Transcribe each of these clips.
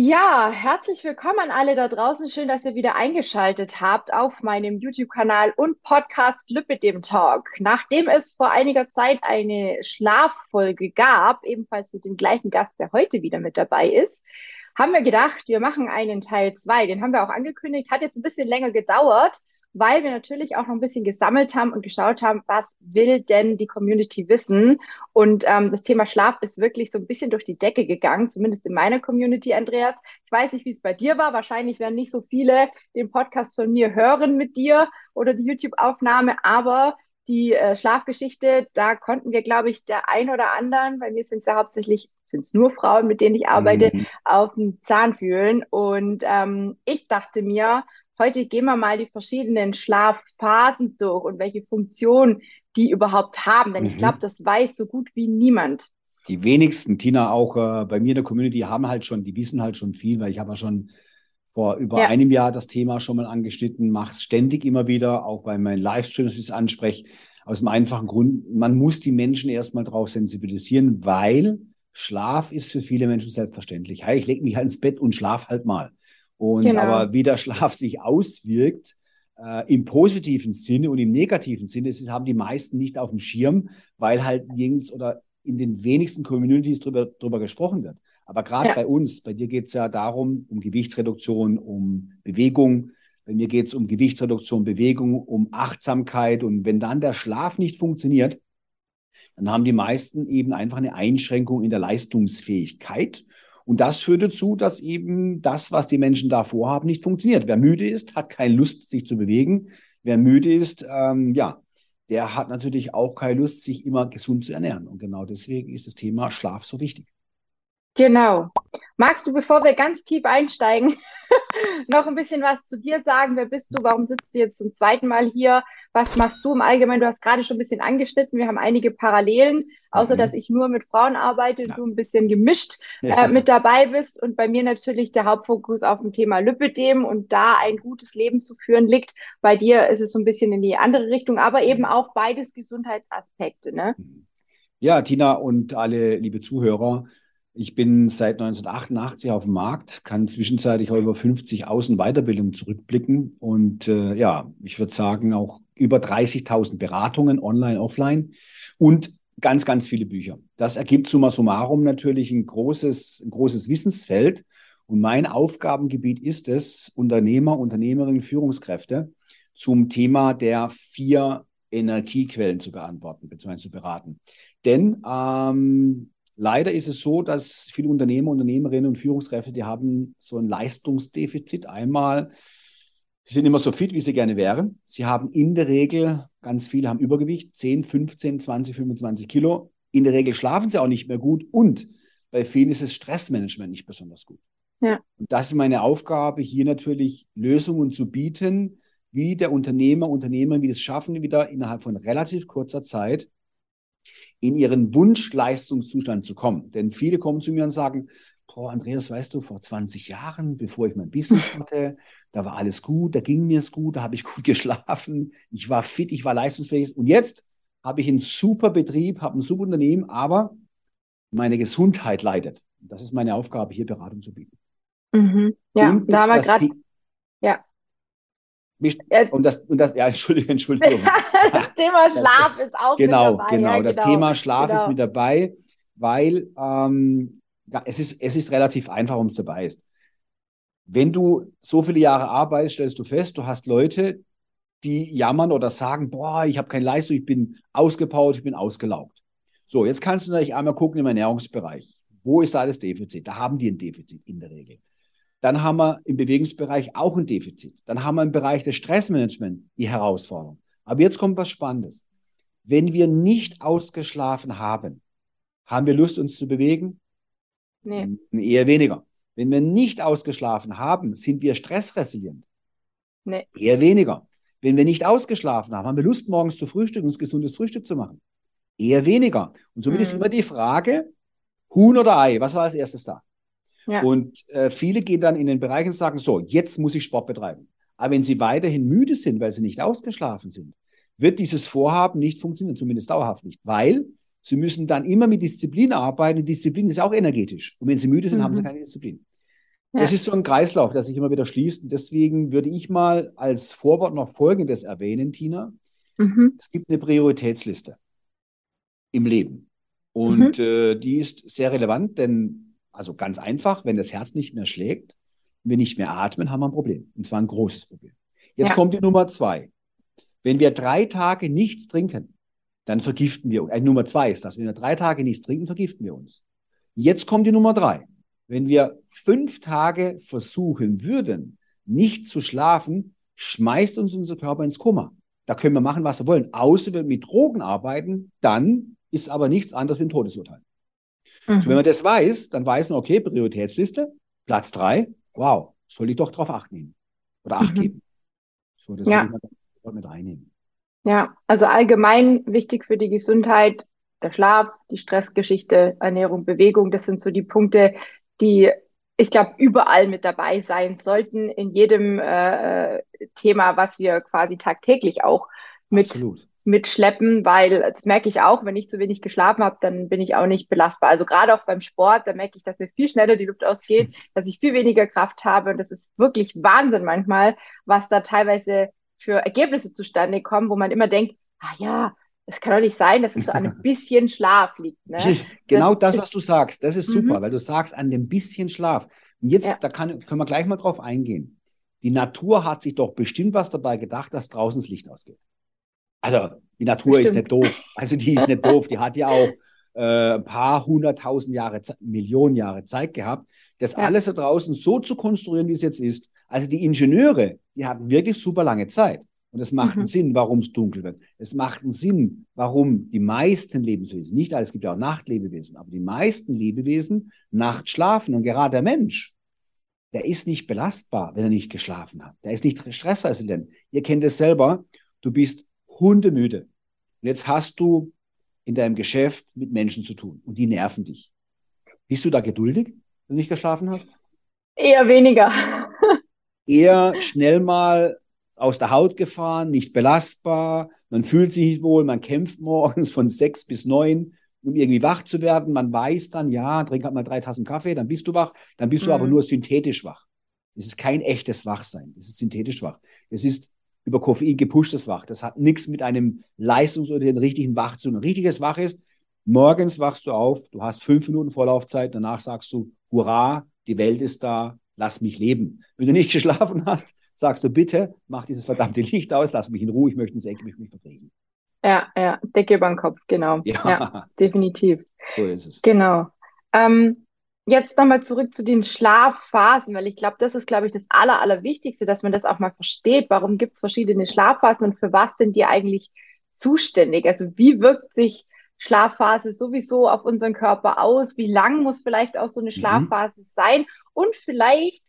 Ja, herzlich willkommen an alle da draußen. Schön, dass ihr wieder eingeschaltet habt auf meinem YouTube-Kanal und Podcast Lübbedem Talk. Nachdem es vor einiger Zeit eine Schlaffolge gab, ebenfalls mit dem gleichen Gast, der heute wieder mit dabei ist, haben wir gedacht, wir machen einen Teil zwei. Den haben wir auch angekündigt, hat jetzt ein bisschen länger gedauert, weil wir natürlich auch noch ein bisschen gesammelt haben und geschaut haben, was will denn die Community wissen. Und ähm, das Thema Schlaf ist wirklich so ein bisschen durch die Decke gegangen, zumindest in meiner Community, Andreas. Ich weiß nicht, wie es bei dir war. Wahrscheinlich werden nicht so viele den Podcast von mir hören mit dir oder die YouTube-Aufnahme, aber die äh, Schlafgeschichte, da konnten wir, glaube ich, der ein oder anderen, bei mir sind es ja hauptsächlich, sind es nur Frauen, mit denen ich arbeite, mhm. auf den Zahn fühlen. Und ähm, ich dachte mir, Heute gehen wir mal die verschiedenen Schlafphasen durch und welche Funktion die überhaupt haben, denn mhm. ich glaube, das weiß so gut wie niemand. Die wenigsten, Tina, auch äh, bei mir in der Community haben halt schon, die wissen halt schon viel, weil ich habe ja schon vor über ja. einem Jahr das Thema schon mal angeschnitten, mache es ständig immer wieder, auch bei meinen Livestreams, dass ich es anspreche, aus dem einfachen Grund, man muss die Menschen erstmal drauf sensibilisieren, weil Schlaf ist für viele Menschen selbstverständlich. Hey, ich lege mich halt ins Bett und schlaf halt mal. Und genau. aber wie der Schlaf sich auswirkt, äh, im positiven Sinne und im negativen Sinne, das haben die meisten nicht auf dem Schirm, weil halt nirgends oder in den wenigsten Communities drüber, drüber gesprochen wird. Aber gerade ja. bei uns, bei dir geht es ja darum, um Gewichtsreduktion, um Bewegung. Bei mir geht es um Gewichtsreduktion, Bewegung, um Achtsamkeit. Und wenn dann der Schlaf nicht funktioniert, dann haben die meisten eben einfach eine Einschränkung in der Leistungsfähigkeit. Und das führt dazu, dass eben das, was die Menschen da vorhaben, nicht funktioniert. Wer müde ist, hat keine Lust, sich zu bewegen. Wer müde ist, ähm, ja, der hat natürlich auch keine Lust, sich immer gesund zu ernähren. Und genau deswegen ist das Thema Schlaf so wichtig. Genau. Magst du, bevor wir ganz tief einsteigen, noch ein bisschen was zu dir sagen? Wer bist du? Warum sitzt du jetzt zum zweiten Mal hier? Was machst du im Allgemeinen? Du hast gerade schon ein bisschen angeschnitten. Wir haben einige Parallelen, außer mhm. dass ich nur mit Frauen arbeite, ja. du ein bisschen gemischt äh, mit dabei bist und bei mir natürlich der Hauptfokus auf dem Thema Lipidem und da ein gutes Leben zu führen liegt. Bei dir ist es so ein bisschen in die andere Richtung, aber eben auch beides Gesundheitsaspekte. Ne? Ja, Tina und alle liebe Zuhörer. Ich bin seit 1988 auf dem Markt, kann zwischenzeitlich auch über 50 Außenweiterbildungen zurückblicken und äh, ja, ich würde sagen auch über 30.000 Beratungen online, offline und ganz, ganz viele Bücher. Das ergibt summa summarum natürlich ein großes, ein großes Wissensfeld und mein Aufgabengebiet ist es, Unternehmer, Unternehmerinnen, Führungskräfte zum Thema der vier Energiequellen zu beantworten bzw. zu beraten. Denn ähm, Leider ist es so, dass viele Unternehmer, Unternehmerinnen und Führungskräfte, die haben so ein Leistungsdefizit. Einmal, sie sind immer so fit, wie sie gerne wären. Sie haben in der Regel, ganz viele haben Übergewicht, 10, 15, 20, 25 Kilo. In der Regel schlafen sie auch nicht mehr gut und bei vielen ist das Stressmanagement nicht besonders gut. Ja. Und das ist meine Aufgabe, hier natürlich Lösungen zu bieten, wie der Unternehmer, Unternehmer, wie das schaffen, wieder innerhalb von relativ kurzer Zeit in ihren Wunschleistungszustand zu kommen. Denn viele kommen zu mir und sagen, boah, Andreas, weißt du, vor 20 Jahren, bevor ich mein Business hatte, da war alles gut, da ging mir es gut, da habe ich gut geschlafen, ich war fit, ich war leistungsfähig. Und jetzt habe ich einen super Betrieb, habe ein super Unternehmen, aber meine Gesundheit leidet. Das ist meine Aufgabe, hier Beratung zu bieten. Mhm. Ja, und da haben wir gerade. Ja. Und das, und das, ja, Entschuldigung, Entschuldigung. das Thema Schlaf das, ist auch genau, mit dabei. Genau, ja, das genau. Thema Schlaf genau. ist mit dabei, weil ähm, es, ist, es ist relativ einfach, warum es dabei ist. Wenn du so viele Jahre arbeitest, stellst du fest, du hast Leute, die jammern oder sagen, boah, ich habe keine Leistung, ich bin ausgepowert, ich bin ausgelaugt. So, jetzt kannst du natürlich einmal gucken im Ernährungsbereich. Wo ist da das Defizit? Da haben die ein Defizit in der Regel. Dann haben wir im Bewegungsbereich auch ein Defizit. Dann haben wir im Bereich des Stressmanagements die Herausforderung. Aber jetzt kommt was Spannendes. Wenn wir nicht ausgeschlafen haben, haben wir Lust, uns zu bewegen? Nee. Eher weniger. Wenn wir nicht ausgeschlafen haben, sind wir stressresilient? Nee. Eher weniger. Wenn wir nicht ausgeschlafen haben, haben wir Lust, morgens zu frühstücken, uns gesundes Frühstück zu machen? Eher weniger. Und somit mhm. ist immer die Frage, Huhn oder Ei, was war als erstes da? Ja. Und äh, viele gehen dann in den Bereich und sagen, so, jetzt muss ich Sport betreiben. Aber wenn sie weiterhin müde sind, weil sie nicht ausgeschlafen sind, wird dieses Vorhaben nicht funktionieren, zumindest dauerhaft nicht, weil sie müssen dann immer mit Disziplin arbeiten. Und Disziplin ist auch energetisch. Und wenn sie müde sind, mhm. haben sie mhm. keine Disziplin. Ja. Das ist so ein Kreislauf, der sich immer wieder schließt. Und deswegen würde ich mal als Vorwort noch Folgendes erwähnen, Tina. Mhm. Es gibt eine Prioritätsliste im Leben. Und mhm. äh, die ist sehr relevant, denn, also ganz einfach, wenn das Herz nicht mehr schlägt, wir nicht mehr atmen, haben wir ein Problem. Und zwar ein großes Problem. Jetzt ja. kommt die Nummer zwei. Wenn wir drei Tage nichts trinken, dann vergiften wir uns. Äh, Nummer zwei ist das. Wenn wir drei Tage nichts trinken, vergiften wir uns. Jetzt kommt die Nummer drei. Wenn wir fünf Tage versuchen würden, nicht zu schlafen, schmeißt uns unser Körper ins Koma. Da können wir machen, was wir wollen. Außer wir mit Drogen arbeiten, dann ist aber nichts anderes wie ein Todesurteil. Mhm. So, wenn man das weiß, dann weiß man, okay, Prioritätsliste, Platz drei, wow, soll ich doch drauf acht nehmen oder acht mhm. geben. So, das ja. will man mit reinnehmen. Ja, also allgemein wichtig für die Gesundheit, der Schlaf, die Stressgeschichte, Ernährung, Bewegung, das sind so die Punkte, die ich glaube, überall mit dabei sein sollten, in jedem äh, Thema, was wir quasi tagtäglich auch mit, mitschleppen, weil das merke ich auch, wenn ich zu wenig geschlafen habe, dann bin ich auch nicht belastbar. Also gerade auch beim Sport, da merke ich, dass mir viel schneller die Luft ausgeht, dass ich viel weniger Kraft habe und das ist wirklich Wahnsinn manchmal, was da teilweise für Ergebnisse zustande kommen, wo man immer denkt, ah ja, es kann doch nicht sein, dass es so an einem bisschen Schlaf liegt. Ne? genau das, das, was du sagst, das ist super, mhm. weil du sagst, an dem bisschen Schlaf. Und jetzt, ja. da kann, können wir gleich mal drauf eingehen. Die Natur hat sich doch bestimmt was dabei gedacht, dass draußen das Licht ausgeht. Also, die Natur bestimmt. ist nicht doof. Also, die ist nicht doof. Die hat ja auch äh, ein paar hunderttausend Jahre, Millionen Jahre Zeit gehabt, das ja. alles da draußen so zu konstruieren, wie es jetzt ist. Also, die Ingenieure, die hatten wirklich super lange Zeit. Und es macht mhm. einen Sinn, warum es dunkel wird. Es macht einen Sinn, warum die meisten Lebenswesen, nicht alle, es gibt ja auch Nachtlebewesen, aber die meisten Lebewesen nachts schlafen. Und gerade der Mensch, der ist nicht belastbar, wenn er nicht geschlafen hat. Der ist nicht stressresistent. Ihr kennt es selber, du bist hundemüde. Und jetzt hast du in deinem Geschäft mit Menschen zu tun und die nerven dich. Bist du da geduldig, nicht geschlafen hast? Eher weniger. Eher schnell mal aus der Haut gefahren, nicht belastbar, man fühlt sich nicht wohl, man kämpft morgens von sechs bis neun, um irgendwie wach zu werden. Man weiß dann, ja, trink halt mal drei Tassen Kaffee, dann bist du wach, dann bist mhm. du aber mhm. nur synthetisch wach. Das ist kein echtes Wachsein, das ist synthetisch wach. Das ist über Koffein gepushtes Wach. Das hat nichts mit einem leistungs- oder den richtigen Wach zu tun. Ein richtiges Wach ist, morgens wachst du auf, du hast fünf Minuten Vorlaufzeit, danach sagst du, hurra, die Welt ist da, lass mich leben. Wenn du nicht geschlafen hast, sagst du, bitte, mach dieses verdammte Licht aus, lass mich in Ruhe, ich möchte ins Eck, ich möchte mich verkriechen. Ja, ja, Decke über den Kopf, genau. Ja, ja definitiv. So ist es. Genau. Ähm, jetzt nochmal zurück zu den Schlafphasen, weil ich glaube, das ist, glaube ich, das Aller, Allerwichtigste, dass man das auch mal versteht. Warum gibt es verschiedene Schlafphasen und für was sind die eigentlich zuständig? Also wie wirkt sich Schlafphase sowieso auf unseren Körper aus? Wie lang muss vielleicht auch so eine mhm. Schlafphase mhm. sein? Und vielleicht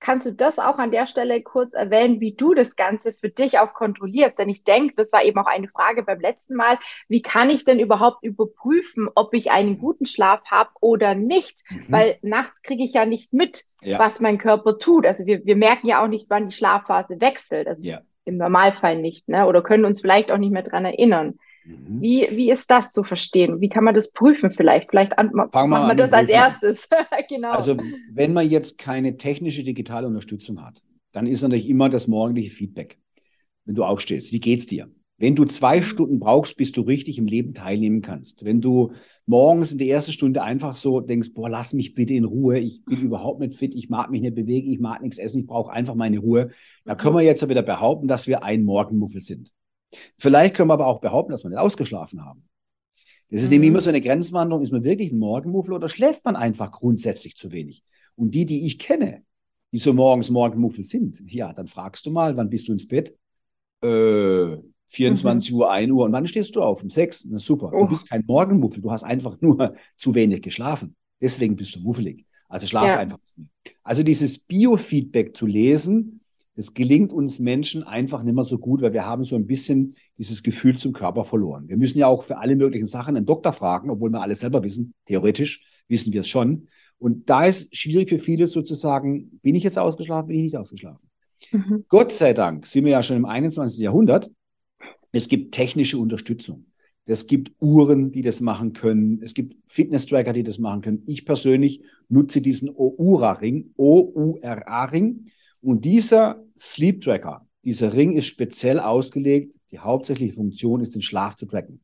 Kannst du das auch an der Stelle kurz erwähnen, wie du das Ganze für dich auch kontrollierst? Denn ich denke, das war eben auch eine Frage beim letzten Mal. Wie kann ich denn überhaupt überprüfen, ob ich einen guten Schlaf habe oder nicht? Mhm. Weil nachts kriege ich ja nicht mit, ja. was mein Körper tut. Also wir, wir merken ja auch nicht, wann die Schlafphase wechselt. Also ja. im Normalfall nicht, ne? Oder können uns vielleicht auch nicht mehr dran erinnern. Mhm. Wie, wie ist das zu verstehen? Wie kann man das prüfen vielleicht? Vielleicht an, machen wir das als erstes. genau. Also wenn man jetzt keine technische digitale Unterstützung hat, dann ist natürlich immer das morgendliche Feedback. Wenn du aufstehst, wie geht's dir? Wenn du zwei mhm. Stunden brauchst, bis du richtig im Leben teilnehmen kannst. Wenn du morgens in der ersten Stunde einfach so denkst, boah, lass mich bitte in Ruhe, ich bin überhaupt nicht fit, ich mag mich nicht bewegen, ich mag nichts essen, ich brauche einfach meine Ruhe. Da können wir jetzt wieder behaupten, dass wir ein Morgenmuffel sind. Vielleicht können wir aber auch behaupten, dass wir nicht ausgeschlafen haben. Das ist mhm. nämlich immer so eine Grenzwanderung. Ist man wirklich ein Morgenmuffel oder schläft man einfach grundsätzlich zu wenig? Und die, die ich kenne, die so morgens Morgenmuffel sind, ja, dann fragst du mal, wann bist du ins Bett? Äh, 24 mhm. Uhr, 1 Uhr. Und wann stehst du auf? Um 6. Na super. Oh. Du bist kein Morgenmuffel. Du hast einfach nur zu wenig geschlafen. Deswegen bist du muffelig. Also schlaf ja. einfach nicht. Also dieses Biofeedback zu lesen, es gelingt uns Menschen einfach nicht mehr so gut, weil wir haben so ein bisschen dieses Gefühl zum Körper verloren. Wir müssen ja auch für alle möglichen Sachen einen Doktor fragen, obwohl wir alles selber wissen. Theoretisch wissen wir es schon. Und da ist schwierig für viele sozusagen, bin ich jetzt ausgeschlafen, bin ich nicht ausgeschlafen. Mhm. Gott sei Dank sind wir ja schon im 21. Jahrhundert. Es gibt technische Unterstützung. Es gibt Uhren, die das machen können. Es gibt Fitness-Tracker, die das machen können. Ich persönlich nutze diesen Oura-Ring, O-U-R-A-Ring. Und dieser Sleep-Tracker, dieser Ring ist speziell ausgelegt. Die hauptsächliche Funktion ist, den Schlaf zu tracken.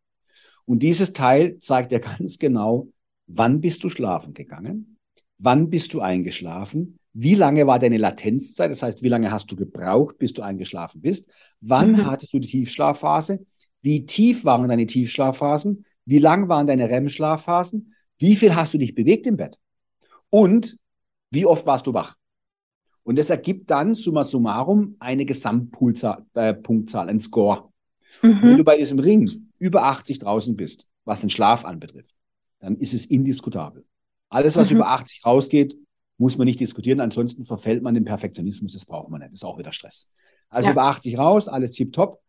Und dieses Teil zeigt dir ganz genau, wann bist du schlafen gegangen, wann bist du eingeschlafen, wie lange war deine Latenzzeit, das heißt, wie lange hast du gebraucht, bis du eingeschlafen bist, wann mhm. hattest du die Tiefschlafphase, wie tief waren deine Tiefschlafphasen, wie lang waren deine REM-Schlafphasen, wie viel hast du dich bewegt im Bett und wie oft warst du wach. Und das ergibt dann summa summarum eine Gesamtpunktzahl, äh, ein Score. Mhm. Wenn du bei diesem Ring über 80 draußen bist, was den Schlaf anbetrifft, dann ist es indiskutabel. Alles, was mhm. über 80 rausgeht, muss man nicht diskutieren. Ansonsten verfällt man den Perfektionismus. Das braucht man nicht. Das ist auch wieder Stress. Also ja. über 80 raus, alles tipptopp.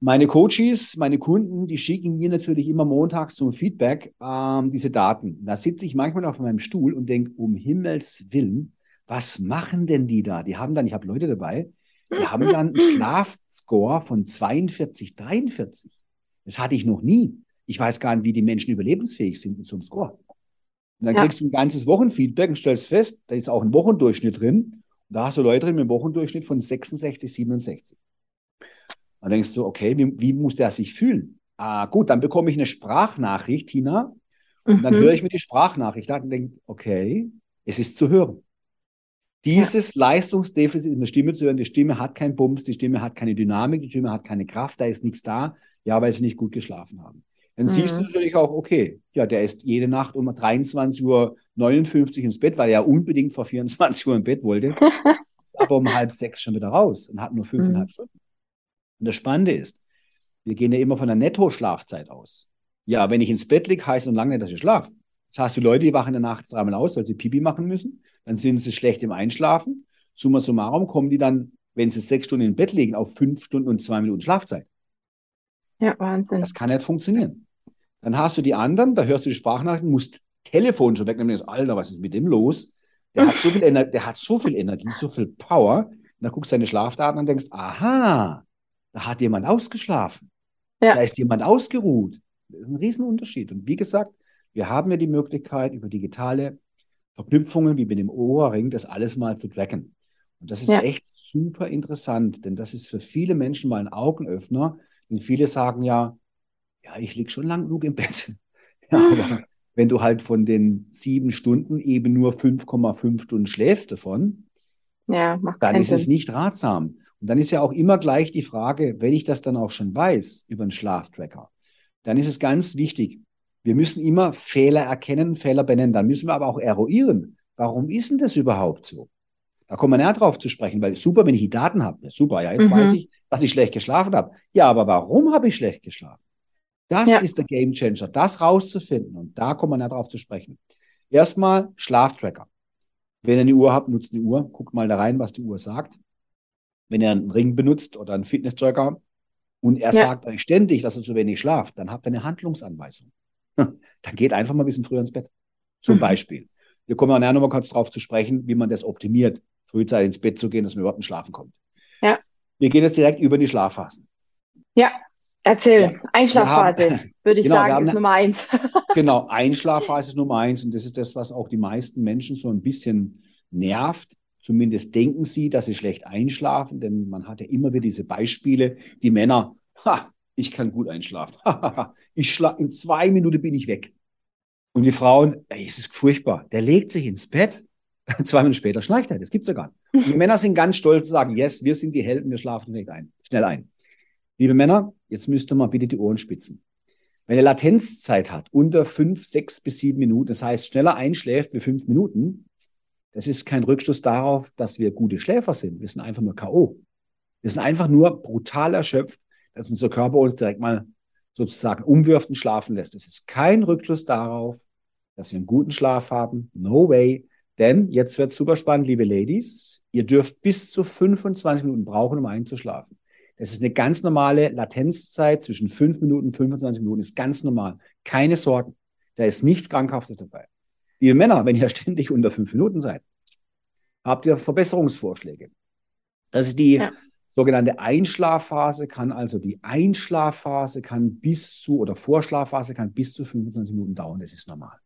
Meine Coaches, meine Kunden, die schicken mir natürlich immer montags zum Feedback ähm, diese Daten. Da sitze ich manchmal auf meinem Stuhl und denke, um Himmels Willen, was machen denn die da? Die haben dann, ich habe Leute dabei, die haben dann einen Schlafscore von 42, 43. Das hatte ich noch nie. Ich weiß gar nicht, wie die Menschen überlebensfähig sind mit so einem Score. Und dann ja. kriegst du ein ganzes Wochenfeedback und stellst fest, da ist auch ein Wochendurchschnitt drin. Und da hast du Leute drin mit einem Wochendurchschnitt von 66, 67. Dann denkst du, okay, wie, wie muss der sich fühlen? Ah, gut, dann bekomme ich eine Sprachnachricht, Tina. Und dann mhm. höre ich mir die Sprachnachricht an und denke, okay, es ist zu hören. Dieses ja. Leistungsdefizit in der Stimme zu hören, die Stimme hat keinen Bums, die Stimme hat keine Dynamik, die Stimme hat keine Kraft, da ist nichts da, ja, weil sie nicht gut geschlafen haben. Dann mhm. siehst du natürlich auch, okay, ja, der ist jede Nacht um 23.59 Uhr ins Bett, weil er ja unbedingt vor 24 Uhr im Bett wollte, aber um halb sechs schon wieder raus und hat nur fünfeinhalb mhm. Stunden. Und das Spannende ist, wir gehen ja immer von der Netto-Schlafzeit aus. Ja, wenn ich ins Bett liege, heißt es lange nicht, dass ich schlafe. Das heißt, die Leute, die wachen in der Nacht dreimal aus, weil sie Pipi machen müssen. Dann sind sie schlecht im Einschlafen. Summa summarum kommen die dann, wenn sie sechs Stunden im Bett liegen, auf fünf Stunden und zwei Minuten Schlafzeit. Ja, Wahnsinn. Das kann nicht funktionieren. Dann hast du die anderen, da hörst du die Sprachnachrichten, musst Telefon schon wegnehmen. Das Alter, was ist mit dem los? Der hat so viel, Ener der hat so viel Energie, so viel Power. Und dann guckst du deine Schlafdaten und denkst, aha, da hat jemand ausgeschlafen. Ja. Da ist jemand ausgeruht. Das ist ein Riesenunterschied. Und wie gesagt, wir haben ja die Möglichkeit, über digitale Verknüpfungen wie mit dem Ohrring das alles mal zu tracken. Und das ist ja. echt super interessant, denn das ist für viele Menschen mal ein Augenöffner. Denn viele sagen ja, ja, ich liege schon lang genug im Bett. ja, aber wenn du halt von den sieben Stunden eben nur 5,5 Stunden schläfst davon, ja, dann ist Sinn. es nicht ratsam. Und dann ist ja auch immer gleich die Frage, wenn ich das dann auch schon weiß über einen Schlaftracker, dann ist es ganz wichtig, wir müssen immer Fehler erkennen, Fehler benennen. Dann müssen wir aber auch eruieren. Warum ist denn das überhaupt so? Da kommen wir näher drauf zu sprechen, weil super, wenn ich die Daten habe. Ja, super, ja, jetzt mhm. weiß ich, dass ich schlecht geschlafen habe. Ja, aber warum habe ich schlecht geschlafen? Das ja. ist der Game Changer, das rauszufinden. Und da kommen wir näher drauf zu sprechen. Erstmal Schlaftracker. Wenn ihr eine Uhr habt, nutzt eine Uhr. Guckt mal da rein, was die Uhr sagt wenn ihr einen Ring benutzt oder einen Fitness-Tracker und er ja. sagt euch ständig, dass ihr zu wenig schlaft, dann habt ihr eine Handlungsanweisung. dann geht einfach mal ein bisschen früher ins Bett. Zum mhm. Beispiel. Wir kommen ja nachher nochmal kurz darauf zu sprechen, wie man das optimiert, frühzeitig ins Bett zu gehen, dass man überhaupt ins Schlafen kommt. Ja. Wir gehen jetzt direkt über die Schlafphasen. Ja, erzähl. Ja. Einschlafphase, haben, würde ich genau, sagen, ist Nummer eins. genau, Einschlafphase ist Nummer eins und das ist das, was auch die meisten Menschen so ein bisschen nervt. Zumindest denken sie, dass sie schlecht einschlafen, denn man hat ja immer wieder diese Beispiele, die Männer, ha, ich kann gut einschlafen. ich schlaf, in zwei Minuten bin ich weg. Und die Frauen, ey, es ist furchtbar. Der legt sich ins Bett, zwei Minuten später schleicht er. Das gibt's ja gar nicht. Und die Männer sind ganz stolz und sagen, yes, wir sind die Helden, wir schlafen direkt ein, schnell ein. Liebe Männer, jetzt müsst ihr mal bitte die Ohren spitzen. Wenn er Latenzzeit hat, unter fünf, sechs bis sieben Minuten, das heißt schneller einschläft wie fünf Minuten, das ist kein Rückschluss darauf, dass wir gute Schläfer sind. Wir sind einfach nur K.O. Wir sind einfach nur brutal erschöpft, dass unser Körper uns direkt mal sozusagen umwirft und schlafen lässt. Es ist kein Rückschluss darauf, dass wir einen guten Schlaf haben. No way. Denn jetzt wird super spannend, liebe Ladies. Ihr dürft bis zu 25 Minuten brauchen, um einzuschlafen. Das ist eine ganz normale Latenzzeit zwischen 5 Minuten und 25 Minuten. Ist ganz normal. Keine Sorgen. Da ist nichts Krankhaftes dabei. Liebe Männer, wenn ihr ständig unter fünf Minuten seid, habt ihr Verbesserungsvorschläge. Das ist die ja. Sogenannte Einschlafphase kann also die Einschlafphase kann bis zu oder Vorschlafphase kann bis zu 25 Minuten dauern. Das ist normal.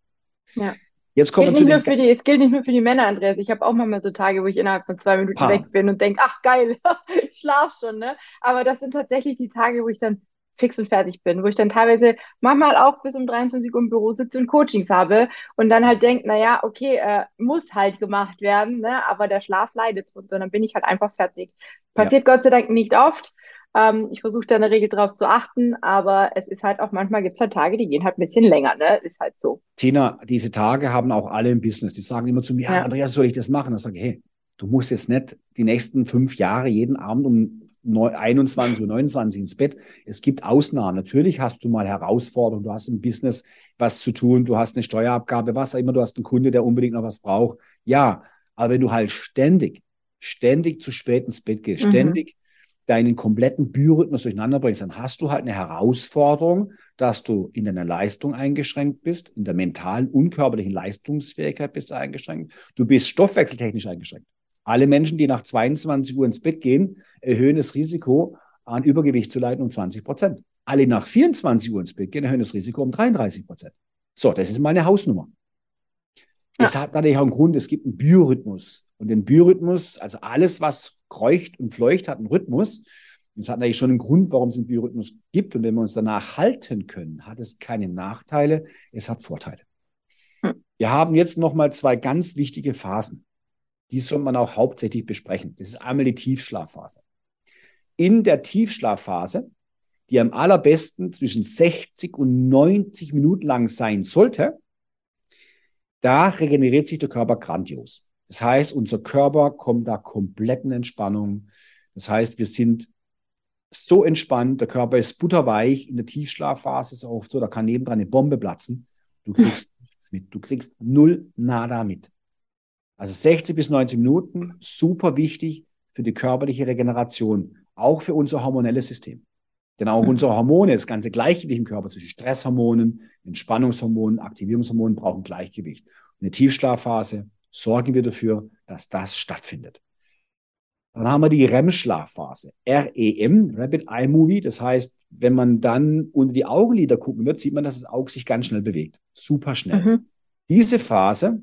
Ja. Jetzt kommen wir nicht zu nur den für die, es gilt nicht nur für die Männer, Andreas. Ich habe auch manchmal so Tage, wo ich innerhalb von zwei Minuten Paar. weg bin und denke, ach geil, ich schlaf schon, ne? Aber das sind tatsächlich die Tage, wo ich dann fix und fertig bin, wo ich dann teilweise manchmal auch bis um 23 Uhr im Büro sitze und Coachings habe und dann halt denke, naja, okay, äh, muss halt gemacht werden, ne? Aber der Schlaf leidet drunter, dann bin ich halt einfach fertig. Passiert Gott sei Dank nicht oft. Ähm, ich versuche da in der Regel drauf zu achten, aber es ist halt auch manchmal gibt es halt Tage, die gehen halt ein bisschen länger, ne? Ist halt so. Tina, diese Tage haben auch alle im Business. Die sagen immer zu mir, ja, Ja. Andreas, soll ich das machen? Da sage ich, hey, du musst jetzt nicht die nächsten fünf Jahre jeden Abend um 21 Uhr, 29 ins Bett. Es gibt Ausnahmen. Natürlich hast du mal Herausforderungen. Du hast im Business was zu tun. Du hast eine Steuerabgabe, was auch immer. Du hast einen Kunde, der unbedingt noch was braucht. Ja, aber wenn du halt ständig, ständig zu spät ins Bett gehst, Mhm. ständig deinen kompletten Biorhythmus durcheinander bringst, dann hast du halt eine Herausforderung, dass du in deiner Leistung eingeschränkt bist, in der mentalen und körperlichen Leistungsfähigkeit bist du eingeschränkt. Du bist stoffwechseltechnisch eingeschränkt. Alle Menschen, die nach 22 Uhr ins Bett gehen, erhöhen das Risiko, an Übergewicht zu leiden um 20 Prozent. Alle die nach 24 Uhr ins Bett gehen, erhöhen das Risiko um 33 Prozent. So, das ist mal eine Hausnummer. Es hat natürlich auch einen Grund, es gibt einen Biorhythmus. Und den Biorhythmus, also alles, was kreucht und fleucht, hat einen Rhythmus. Es hat natürlich schon einen Grund, warum es einen Biorhythmus gibt. Und wenn wir uns danach halten können, hat es keine Nachteile, es hat Vorteile. Hm. Wir haben jetzt nochmal zwei ganz wichtige Phasen. Die soll man auch hauptsächlich besprechen. Das ist einmal die Tiefschlafphase. In der Tiefschlafphase, die am allerbesten zwischen 60 und 90 Minuten lang sein sollte, da regeneriert sich der Körper grandios. Das heißt, unser Körper kommt da komplett in Entspannung. Das heißt, wir sind so entspannt, der Körper ist butterweich. In der Tiefschlafphase ist es oft so, da kann nebendran eine Bombe platzen. Du kriegst nichts mit. Du kriegst null nada mit. Also 60 bis 90 Minuten, super wichtig für die körperliche Regeneration, auch für unser hormonelles System. Denn auch Mhm. unsere Hormone, das ganze Gleichgewicht im Körper zwischen Stresshormonen, Entspannungshormonen, Aktivierungshormonen brauchen Gleichgewicht. In der Tiefschlafphase sorgen wir dafür, dass das stattfindet. Dann haben wir die REM-Schlafphase. REM, Rapid Eye Movie. Das heißt, wenn man dann unter die Augenlider gucken wird, sieht man, dass das Auge sich ganz schnell bewegt. Super schnell. Mhm. Diese Phase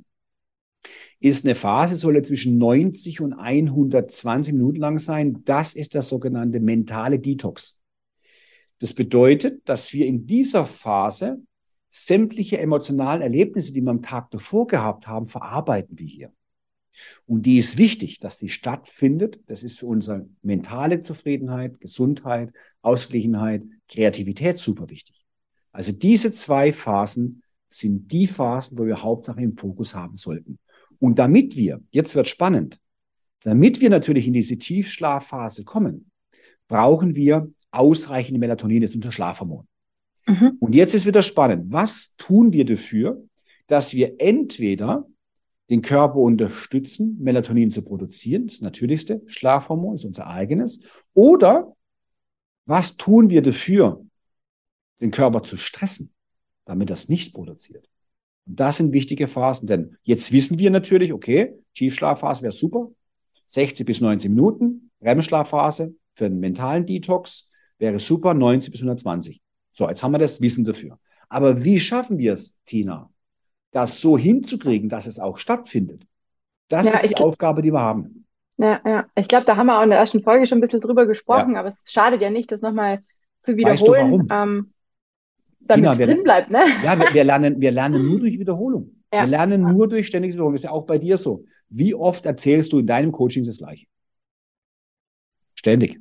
ist eine Phase, soll zwischen 90 und 120 Minuten lang sein. Das ist der sogenannte mentale Detox. Das bedeutet, dass wir in dieser Phase sämtliche emotionalen Erlebnisse, die wir am Tag davor gehabt haben, verarbeiten wir hier. Und die ist wichtig, dass die stattfindet. Das ist für unsere mentale Zufriedenheit, Gesundheit, Ausgeglichenheit, Kreativität super wichtig. Also diese zwei Phasen sind die Phasen, wo wir Hauptsache im Fokus haben sollten. Und damit wir, jetzt wird spannend, damit wir natürlich in diese Tiefschlafphase kommen, brauchen wir ausreichend Melatonin, das ist unser Schlafhormon. Mhm. Und jetzt ist wieder spannend. Was tun wir dafür, dass wir entweder den Körper unterstützen, Melatonin zu produzieren, das natürlichste Schlafhormon, ist unser eigenes, oder was tun wir dafür, den Körper zu stressen, damit das nicht produziert? Das sind wichtige Phasen, denn jetzt wissen wir natürlich, okay, Tiefschlafphase wäre super, 60 bis 90 Minuten, REM-Schlafphase für einen mentalen Detox wäre super, 90 bis 120. So, jetzt haben wir das Wissen dafür. Aber wie schaffen wir es, Tina, das so hinzukriegen, dass es auch stattfindet? Das Ja, ist die Aufgabe, die wir haben. Ja, ja. Ich glaube, da haben wir auch in der ersten Folge schon ein bisschen drüber gesprochen, aber es schadet ja nicht, das nochmal zu Weißt du, wiederholen, warum? ähm, damit wir- drin bleibt, ne? Ja, wir, wir, lernen, wir lernen nur durch Wiederholung. Ja. Wir lernen nur durch ständiges Wiederholen. Das ist ja auch bei dir so. Wie oft erzählst du in deinem Coaching das Gleiche? Ständig.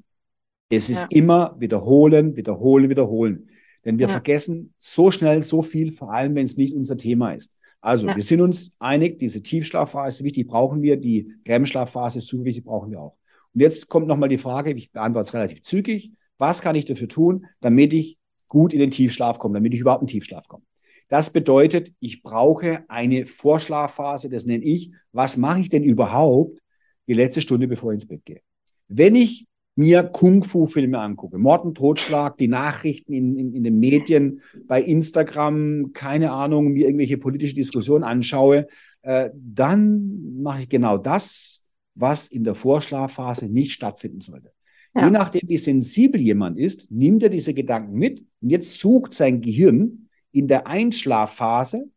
Es ist Ja. immer wiederholen, wiederholen, wiederholen. Denn wir Ja. vergessen so schnell so viel, vor allem wenn es nicht unser Thema ist. Also, wir sind uns einig, diese Tiefschlafphase ist wichtig, brauchen wir. Die REM-Schlafphase ist super wichtig, brauchen wir auch. Und jetzt kommt nochmal die Frage, ich beantworte es relativ zügig. Was kann ich dafür tun, damit ich gut in den Tiefschlaf komme, damit ich überhaupt in den Tiefschlaf komme? Das bedeutet, ich brauche eine Vorschlafphase, das nenne ich. Was mache ich denn überhaupt die letzte Stunde, bevor ich ins Bett gehe? Wenn ich mir Kung-Fu-Filme angucke, Mord und Totschlag, die Nachrichten in, in, in den Medien, bei Instagram, keine Ahnung, mir irgendwelche politische Diskussionen anschaue, äh, dann mache ich genau das, was in der Vorschlafphase nicht stattfinden sollte. Ja. Je nachdem, wie sensibel jemand ist, nimmt er diese Gedanken mit und jetzt sucht sein Gehirn in der Einschlafphase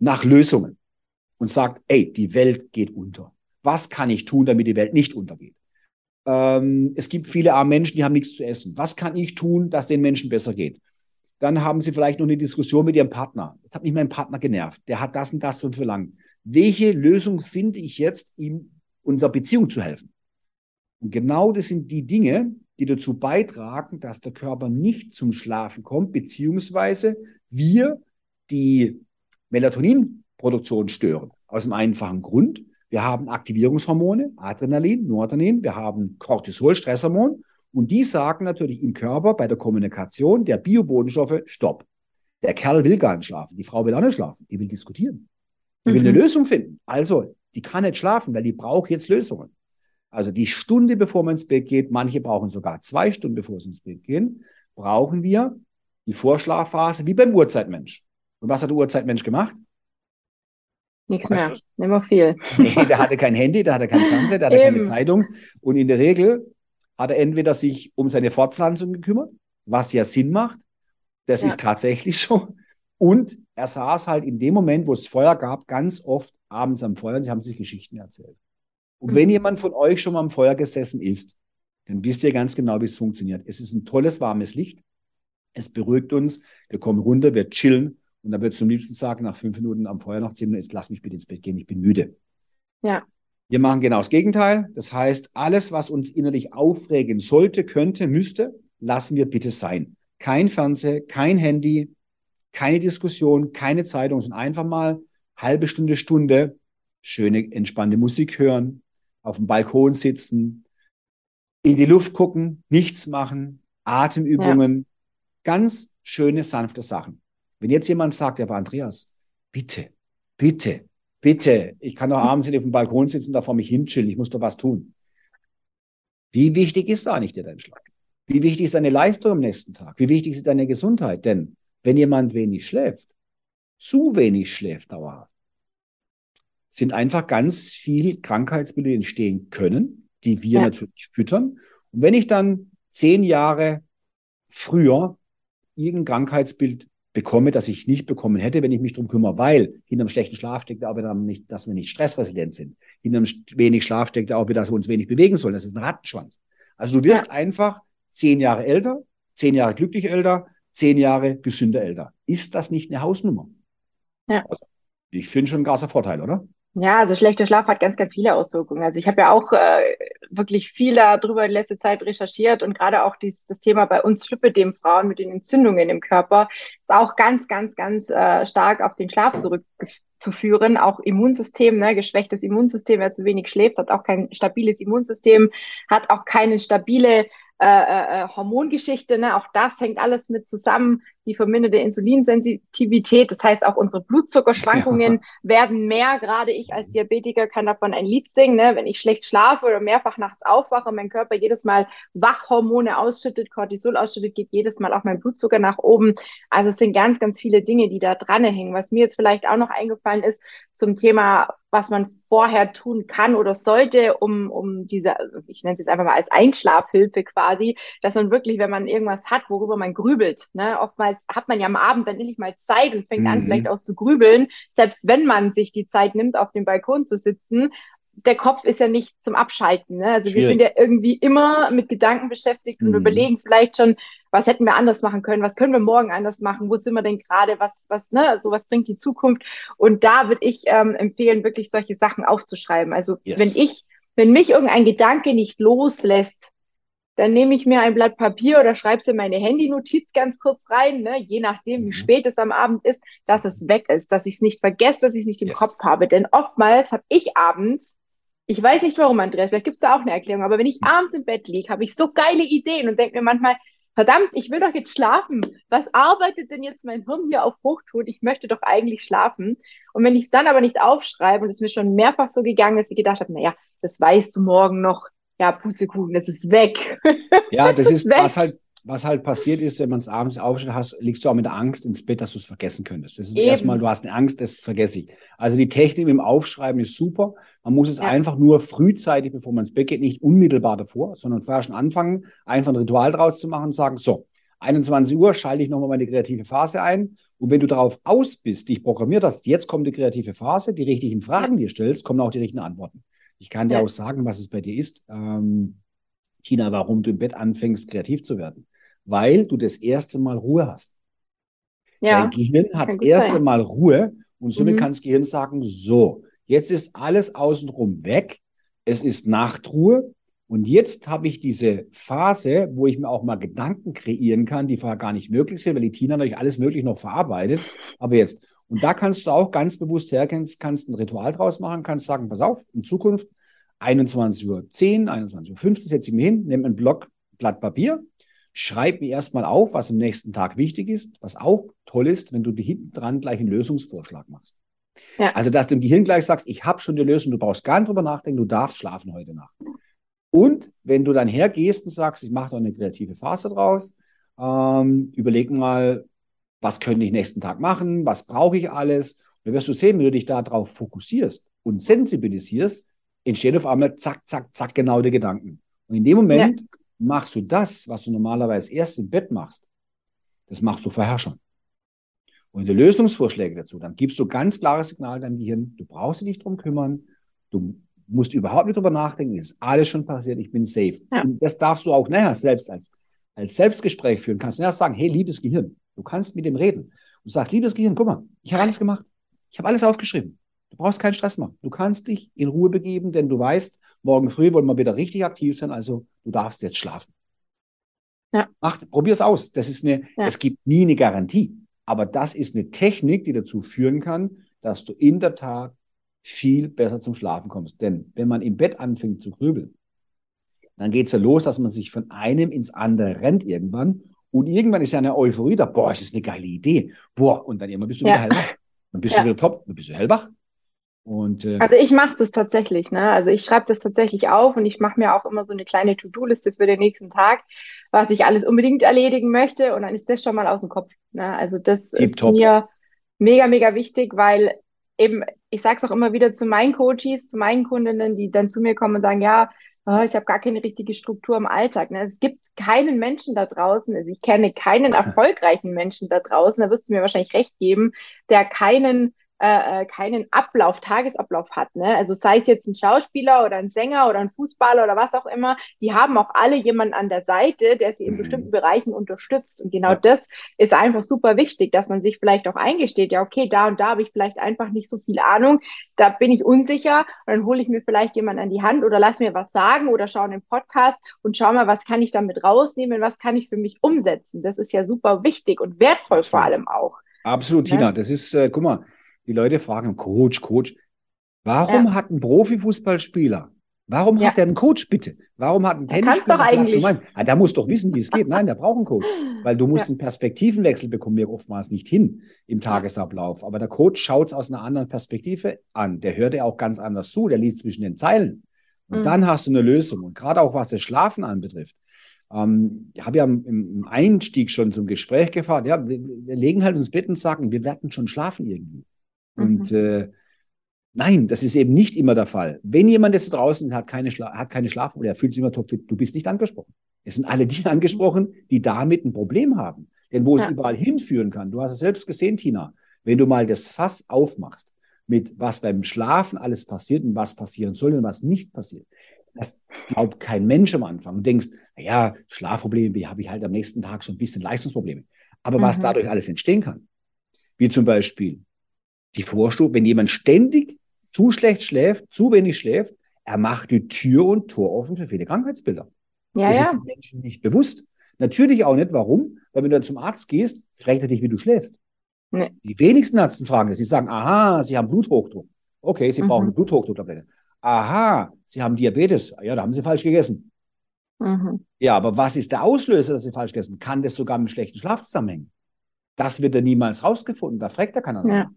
nach Lösungen und sagt, ey, die Welt geht unter. Was kann ich tun, damit die Welt nicht untergeht? Ähm, es gibt viele arme Menschen, die haben nichts zu essen. Was kann ich tun, dass den Menschen besser geht? Dann haben sie vielleicht noch eine Diskussion mit ihrem Partner. Jetzt hat mich mein Partner genervt. Der hat das und das so verlangt. Welche Lösung finde ich jetzt, ihm unserer Beziehung zu helfen? Und genau das sind die Dinge, die dazu beitragen, dass der Körper nicht zum Schlafen kommt, beziehungsweise wir die Melatoninproduktion stören. Aus dem einfachen Grund, wir haben Aktivierungshormone, Adrenalin, Noradrenalin, wir haben Cortisol, Stresshormon und die sagen natürlich im Körper bei der Kommunikation der Biobodenstoffe, stopp. Der Kerl will gar nicht schlafen, die Frau will auch nicht schlafen, die will diskutieren. Die mhm. will eine mhm. Lösung finden. Also, die kann nicht schlafen, weil die braucht jetzt Lösungen. Also die Stunde, bevor man ins Bett geht, manche brauchen sogar zwei Stunden, bevor sie ins Bett gehen, brauchen wir die Vorschlafphase wie beim Urzeitmensch. Und was hat der Urzeitmensch gemacht? Nichts mehr, nicht mehr viel. Nee, der hatte kein Handy, der hatte kein Fernseher, der hatte Eben. keine Zeitung. Und in der Regel hat er entweder sich um seine Fortpflanzung gekümmert, was ja Sinn macht. Das ja. ist tatsächlich so. Und er saß halt in dem Moment, wo es Feuer gab, ganz oft abends am Feuer und sie haben sich Geschichten erzählt. Und mhm. wenn jemand von euch schon mal am Feuer gesessen ist, dann wisst ihr ganz genau, wie es funktioniert. Es ist ein tolles, warmes Licht. Es beruhigt uns. Wir kommen runter, wir chillen und dann wird zum liebsten sagen, nach fünf Minuten am Feuer, nach zehn Minuten, jetzt lass mich bitte ins Bett gehen, ich bin müde. Ja. Wir machen genau das Gegenteil. Das heißt, alles, was uns innerlich aufregen sollte, könnte, müsste, lassen wir bitte sein. Kein Fernseher, kein Handy, keine Diskussion, keine Zeitung, sondern einfach mal halbe Stunde, Stunde schöne, entspannte Musik hören, auf dem Balkon sitzen, in die Luft gucken, nichts machen, Atemübungen, ja. ganz schöne, sanfte Sachen. Wenn jetzt jemand sagt, aber Andreas, bitte, bitte, bitte, ich kann doch abends auf dem Balkon sitzen, da vor mich hinchillen, ich muss doch was tun. Wie wichtig ist da nicht dein Schlaf? Wie wichtig ist deine Leistung am nächsten Tag? Wie wichtig ist deine Gesundheit? Denn wenn jemand wenig schläft, zu wenig schläft dauerhaft, sind einfach ganz viel Krankheitsbilder entstehen können, die wir ja. natürlich füttern. Und wenn ich dann zehn Jahre früher irgendein Krankheitsbild bekomme, das ich nicht bekommen hätte, wenn ich mich darum kümmere, weil hinterm schlechten Schlaf steckt auch wieder, nicht, dass wir nicht stressresilient sind. Hinterm wenig Schlaf steckt auch wieder, dass wir uns wenig bewegen sollen. Das ist ein Rattenschwanz. Also du wirst ja. einfach zehn Jahre älter, zehn Jahre glücklich älter, zehn Jahre gesünder älter. Ist das nicht eine Hausnummer? Ja. Also, ich finde schon ein großer Vorteil, oder? Ja, also schlechter Schlaf hat ganz, ganz viele Auswirkungen. Also ich habe ja auch äh, wirklich viel darüber in letzter Zeit recherchiert und gerade auch dies, das Thema bei uns Schlüppedem-Frauen mit den Entzündungen im Körper ist auch ganz, ganz, ganz äh, stark auf den Schlaf zurückzuführen. Auch Immunsystem, ne, geschwächtes Immunsystem, wer zu wenig schläft, hat auch kein stabiles Immunsystem, hat auch keine stabile äh, äh, äh, Hormongeschichte, ne? auch das hängt alles mit zusammen, die verminderte Insulinsensitivität, das heißt auch unsere Blutzuckerschwankungen ja. werden mehr, gerade ich als Diabetiker kann davon ein Lied singen, ne? wenn ich schlecht schlafe oder mehrfach nachts aufwache, mein Körper jedes Mal Wachhormone ausschüttet, Cortisol ausschüttet, geht jedes Mal auch mein Blutzucker nach oben, also es sind ganz, ganz viele Dinge, die da dran hängen. Was mir jetzt vielleicht auch noch eingefallen ist zum Thema was man vorher tun kann oder sollte, um, um diese, ich nenne es jetzt einfach mal als Einschlafhilfe quasi, dass man wirklich, wenn man irgendwas hat, worüber man grübelt, ne, oftmals hat man ja am Abend dann endlich mal Zeit und fängt mhm. an, vielleicht auch zu grübeln, selbst wenn man sich die Zeit nimmt, auf dem Balkon zu sitzen, der Kopf ist ja nicht zum Abschalten. Ne? Also Schwierig. wir sind ja irgendwie immer mit Gedanken beschäftigt und mhm. überlegen vielleicht schon, was hätten wir anders machen können, was können wir morgen anders machen, wo sind wir denn gerade, was, was, ne, so was bringt die Zukunft. Und da würde ich ähm, empfehlen, wirklich solche Sachen aufzuschreiben. Also yes. wenn ich, wenn mich irgendein Gedanke nicht loslässt, dann nehme ich mir ein Blatt Papier oder schreibe es in meine Handynotiz ganz kurz rein, ne, je nachdem, wie mhm. spät es am Abend ist, dass es weg ist, dass ich es nicht vergesse, dass ich es nicht im yes. Kopf habe. Denn oftmals habe ich abends ich weiß nicht warum, Andreas, vielleicht gibt es da auch eine Erklärung, aber wenn ich abends im Bett liege, habe ich so geile Ideen und denke mir manchmal, verdammt, ich will doch jetzt schlafen. Was arbeitet denn jetzt mein Hirn hier auf Hochtod? Ich möchte doch eigentlich schlafen. Und wenn ich es dann aber nicht aufschreibe und es mir schon mehrfach so gegangen ist, dass ich gedacht habe, naja, das weißt du morgen noch. Ja, Pustekuchen, das ist weg. Ja, das ist, was halt was halt passiert ist, wenn man es abends aufsteht, hast, liegst du auch mit der Angst ins Bett, dass du es vergessen könntest. Das ist Eben. erstmal, du hast eine Angst, das vergesse ich. Also die Technik mit dem Aufschreiben ist super. Man muss es Ja. einfach nur frühzeitig, bevor man ins Bett geht, nicht unmittelbar davor, sondern vorher schon anfangen, einfach ein Ritual draus zu machen und sagen, so, 21 Uhr schalte ich nochmal meine kreative Phase ein. Und wenn du darauf aus bist, dich programmiert hast, jetzt kommt die kreative Phase, die richtigen Fragen dir stellst, kommen auch die richtigen Antworten. Ich kann dir Ja. auch sagen, was es bei dir ist. Ähm, Tina, warum du im Bett anfängst, kreativ zu werden. Weil du das erste Mal Ruhe hast. Ja, Dein Gehirn hat das erste sein. Mal Ruhe und somit Mhm. kann das Gehirn sagen, so, jetzt ist alles außenrum weg, es ist Nachtruhe und jetzt habe ich diese Phase, wo ich mir auch mal Gedanken kreieren kann, die vorher gar nicht möglich sind, weil die Tina natürlich alles möglich noch verarbeitet, aber jetzt. Und da kannst du auch ganz bewusst hergehen, kannst ein Ritual draus machen, kannst sagen, pass auf, in Zukunft 21.10 Uhr, 21.15 Uhr setze ich mir hin, nehme ein Block, Blatt Papier, schreib mir erstmal auf, was am nächsten Tag wichtig ist, was auch toll ist, wenn du dir hinten dran gleich einen Lösungsvorschlag machst. Ja. Also, dass du im Gehirn gleich sagst, ich habe schon die Lösung, du brauchst gar nicht drüber nachdenken, du darfst schlafen heute Nacht. Und wenn du dann hergehst und sagst, ich mache doch eine kreative Phase draus, ähm, überleg mal, was könnte ich nächsten Tag machen, was brauche ich alles. Und dann wirst du sehen, wenn du dich darauf fokussierst und sensibilisierst, entstehen auf einmal zack, zack, zack genau die Gedanken. Und in dem Moment machst du das, was du normalerweise erst im Bett machst, das machst du vorher schon. Und die Lösungsvorschläge dazu, dann gibst du ganz klares Signal deinem Gehirn, du brauchst dich nicht drum kümmern, du musst überhaupt nicht drüber nachdenken, es ist alles schon passiert, ich bin safe. Ja. Und das darfst du auch nachher selbst als, als Selbstgespräch führen. Kannst nachher sagen, hey, liebes Gehirn, du kannst mit dem reden. Und sagst, liebes Gehirn, guck mal, ich habe alles gemacht. Ich habe alles aufgeschrieben. Du brauchst keinen Stress machen. Du kannst dich in Ruhe begeben, denn du weißt, morgen früh wollen wir wieder richtig aktiv sein, also du darfst jetzt schlafen. Ja. Mach, probier's aus. Das ist eine, Ja. es gibt nie eine Garantie. Aber das ist eine Technik, die dazu führen kann, dass du in der Tat viel besser zum Schlafen kommst. Denn wenn man im Bett anfängt zu grübeln, dann geht's ja los, dass man sich von einem ins andere rennt irgendwann. Und irgendwann ist ja eine Euphorie da. Boah, ist das eine geile Idee. Boah, und dann irgendwann bist du Ja. wieder hellwach. Dann bist Ja. du wieder top, dann bist du hellwach. Und äh, Also ich mache das tatsächlich, ne? Also ich schreibe das tatsächlich auf und ich mache mir auch immer so eine kleine To-Do-Liste für den nächsten Tag, was ich alles unbedingt erledigen möchte und dann ist das schon mal aus dem Kopf, ne? Also das ist Tipptopp. mir mega, mega wichtig, weil eben, ich sage es auch immer wieder zu meinen Coaches, zu meinen Kundinnen, die dann zu mir kommen und sagen, ja, oh, ich habe gar keine richtige Struktur im Alltag. Ne? Es gibt keinen Menschen da draußen, also ich kenne keinen erfolgreichen Menschen da draußen, da wirst du mir wahrscheinlich recht geben, der keinen äh, äh, keinen Ablauf, Tagesablauf hat. Ne? Also sei es jetzt ein Schauspieler oder ein Sänger oder ein Fußballer oder was auch immer, die haben auch alle jemanden an der Seite, der sie in Mhm. bestimmten Bereichen unterstützt. Und genau Ja. das ist einfach super wichtig, dass man sich vielleicht auch eingesteht, ja, okay, da und da habe ich vielleicht einfach nicht so viel Ahnung, da bin ich unsicher und dann hole ich mir vielleicht jemanden an die Hand oder lass mir was sagen oder schaue einen Podcast und schau mal, was kann ich damit rausnehmen, was kann ich für mich umsetzen. Das ist ja super wichtig und wertvoll vor allem auch. Absolut, Ne? Tina. Das ist, äh, guck mal, die Leute fragen, Coach, Coach, warum hat ein Profifußballspieler, warum Ja. hat der einen Coach bitte? Warum hat ein Er Tennisspieler doch eigentlich. Ah, der muss doch wissen, wie es geht. Nein, der braucht einen Coach, weil du musst Ja. einen Perspektivenwechsel bekommen, wir oftmals nicht hin im Tagesablauf. Aber der Coach schaut es aus einer anderen Perspektive an. Der hört ja auch ganz anders zu, der liest zwischen den Zeilen. Und Mhm. dann hast du eine Lösung. Und gerade auch was das Schlafen anbetrifft. Ähm, ich habe ja im, im Einstieg schon zum Gespräch gefahren. Ja, wir, wir legen halt ins Bett und sagen, wir werden schon schlafen irgendwie. Und äh, nein, das ist eben nicht immer der Fall. Wenn jemand jetzt draußen hat keine, Schla hat keine Schlafprobleme, er fühlt sich immer topfit, du bist nicht angesprochen. Es sind alle die angesprochen, die damit ein Problem haben. Denn wo es Ja. überall hinführen kann, du hast es selbst gesehen, Tina, wenn du mal das Fass aufmachst, mit was beim Schlafen alles passiert und was passieren soll und was nicht passiert. Das glaubt kein Mensch am Anfang. Du denkst, naja, Schlafprobleme, habe ich halt am nächsten Tag so ein bisschen Leistungsprobleme. Aber was Mhm. dadurch alles entstehen kann, wie zum Beispiel die Vorstufe, wenn jemand ständig zu schlecht schläft, zu wenig schläft, er macht die Tür und Tor offen für viele Krankheitsbilder. Ja, das ja. ist den Menschen nicht bewusst. Natürlich auch nicht. Warum? Weil wenn du dann zum Arzt gehst, fragt er dich, wie du schläfst. Nee. Die wenigsten Ärzte fragen das. Sie sagen, aha, Sie haben Bluthochdruck. Okay, Sie Mhm. brauchen eine Bluthochdrucktablette. Aha, Sie haben Diabetes. Ja, da haben Sie falsch gegessen. Mhm. Ja, aber was ist der Auslöser, dass Sie falsch gegessen? Kann das sogar mit schlechten Schlaf zusammenhängen? Das wird er niemals rausgefunden. Da fragt er keiner Ja. nach.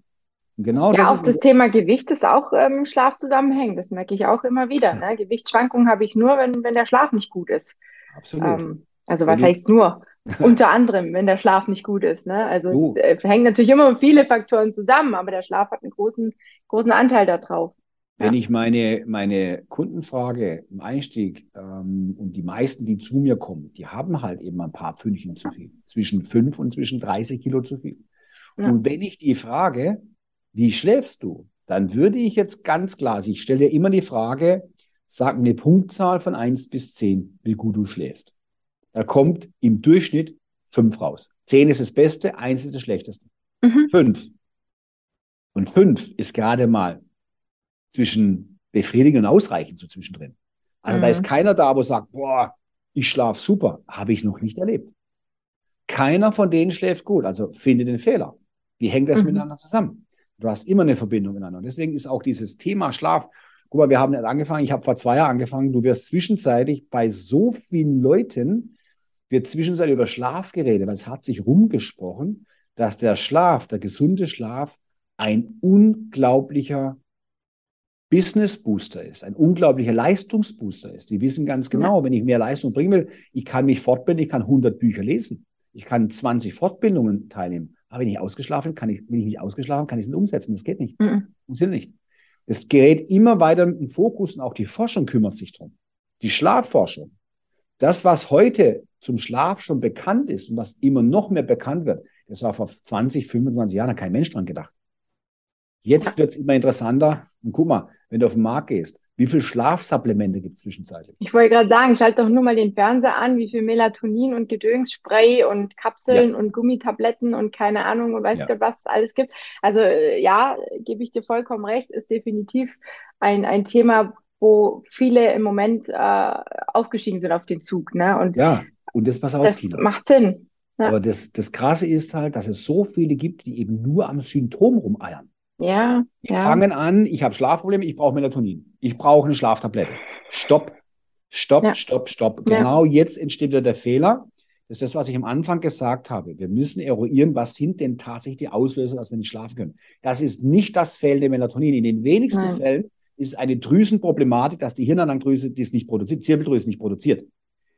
Genau Ja, das auch das Thema Gewicht ist auch ähm, im Schlaf zusammenhängend. Das merke ich auch immer wieder. Ne? Gewichtsschwankungen habe ich nur, wenn, wenn der Schlaf nicht gut ist. absolut. Ähm, also Wenn was du- heißt nur? Unter anderem, wenn der Schlaf nicht gut ist. Ne? Also uh. es hängen natürlich immer viele Faktoren zusammen, aber der Schlaf hat einen großen, großen Anteil darauf. Wenn ja. ich meine, meine Kunden frage im Einstieg ähm, und die meisten, die zu mir kommen, die haben halt eben ein paar Pfündchen zu viel. Zwischen 5 und zwischen 30 Kilo zu viel. Ja. Und wenn ich die frage, wie schläfst du? Dann würde ich jetzt ganz klar, also ich stelle dir immer die Frage, sag eine Punktzahl von 1 bis 10, wie gut du schläfst. Da kommt im Durchschnitt 5 raus. 10 ist das Beste, 1 ist das Schlechteste. 5. Mhm. Und 5 ist gerade mal zwischen befriedigend und ausreichend so zwischendrin. Also mhm. da ist mhm. keiner da, wo sagt, boah, ich schlafe super. Habe ich noch nicht erlebt. Keiner von denen schläft gut. Also finde den Fehler. Wie hängt das mhm. miteinander zusammen? Du hast immer eine Verbindung miteinander. Und deswegen ist auch dieses Thema Schlaf. Guck mal, wir haben jetzt angefangen, ich habe vor zwei Jahren angefangen, du wirst zwischenzeitlich bei so vielen Leuten, wird zwischenzeitlich über Schlaf geredet, weil es hat sich rumgesprochen, dass der Schlaf, der gesunde Schlaf, ein unglaublicher Business Booster ist, ein unglaublicher Leistungsbooster ist. Die wissen ganz genau, wenn ich mehr Leistung bringen will, ich kann mich fortbilden, ich kann 100 Bücher lesen, ich kann 20 Fortbildungen teilnehmen. Aber wenn ich ausgeschlafen kann ich, bin ich nicht ausgeschlafen, kann ich es nicht umsetzen. Das geht nicht. Mhm. Funktioniert nicht. Das gerät immer weiter im Fokus und auch die Forschung kümmert sich darum. Die Schlafforschung. Das, was heute zum Schlaf schon bekannt ist und was immer noch mehr bekannt wird, das war vor 20, 25 Jahren kein Mensch dran gedacht. Jetzt wird es immer interessanter. Und guck mal, wenn du auf den Markt gehst, wie viel Schlafsupplemente gibt es zwischenzeitlich? Ich wollte gerade sagen, schalt doch nur mal den Fernseher an, wie viel Melatonin und Gedönsspray und Kapseln ja. und Gummitabletten und keine Ahnung und weiß ja. Gott, was es alles gibt. Also ja, gebe ich dir vollkommen recht, ist definitiv ein, ein Thema, wo viele im Moment äh, aufgestiegen sind auf den Zug. Ne? Und ja, und das pass auf, das Tina. macht Sinn. Ja. Aber das, das Krasse ist halt, dass es so viele gibt, die eben nur am Symptom rumeiern. Ja. Die ja. fangen an, ich habe Schlafprobleme, ich brauche Melatonin. Ich brauche eine Schlaftablette. Stopp, stopp, ja. stopp, stopp. Genau ja. jetzt entsteht wieder der Fehler. Das ist das, was ich am Anfang gesagt habe. Wir müssen eruieren, was sind denn tatsächlich die Auslöser, dass wir nicht schlafen können. Das ist nicht das fehlende Melatonin. In den wenigsten Nein. Fällen ist es eine Drüsenproblematik, dass die Hirnanhangdrüse das nicht produziert, Zirbeldrüse nicht produziert.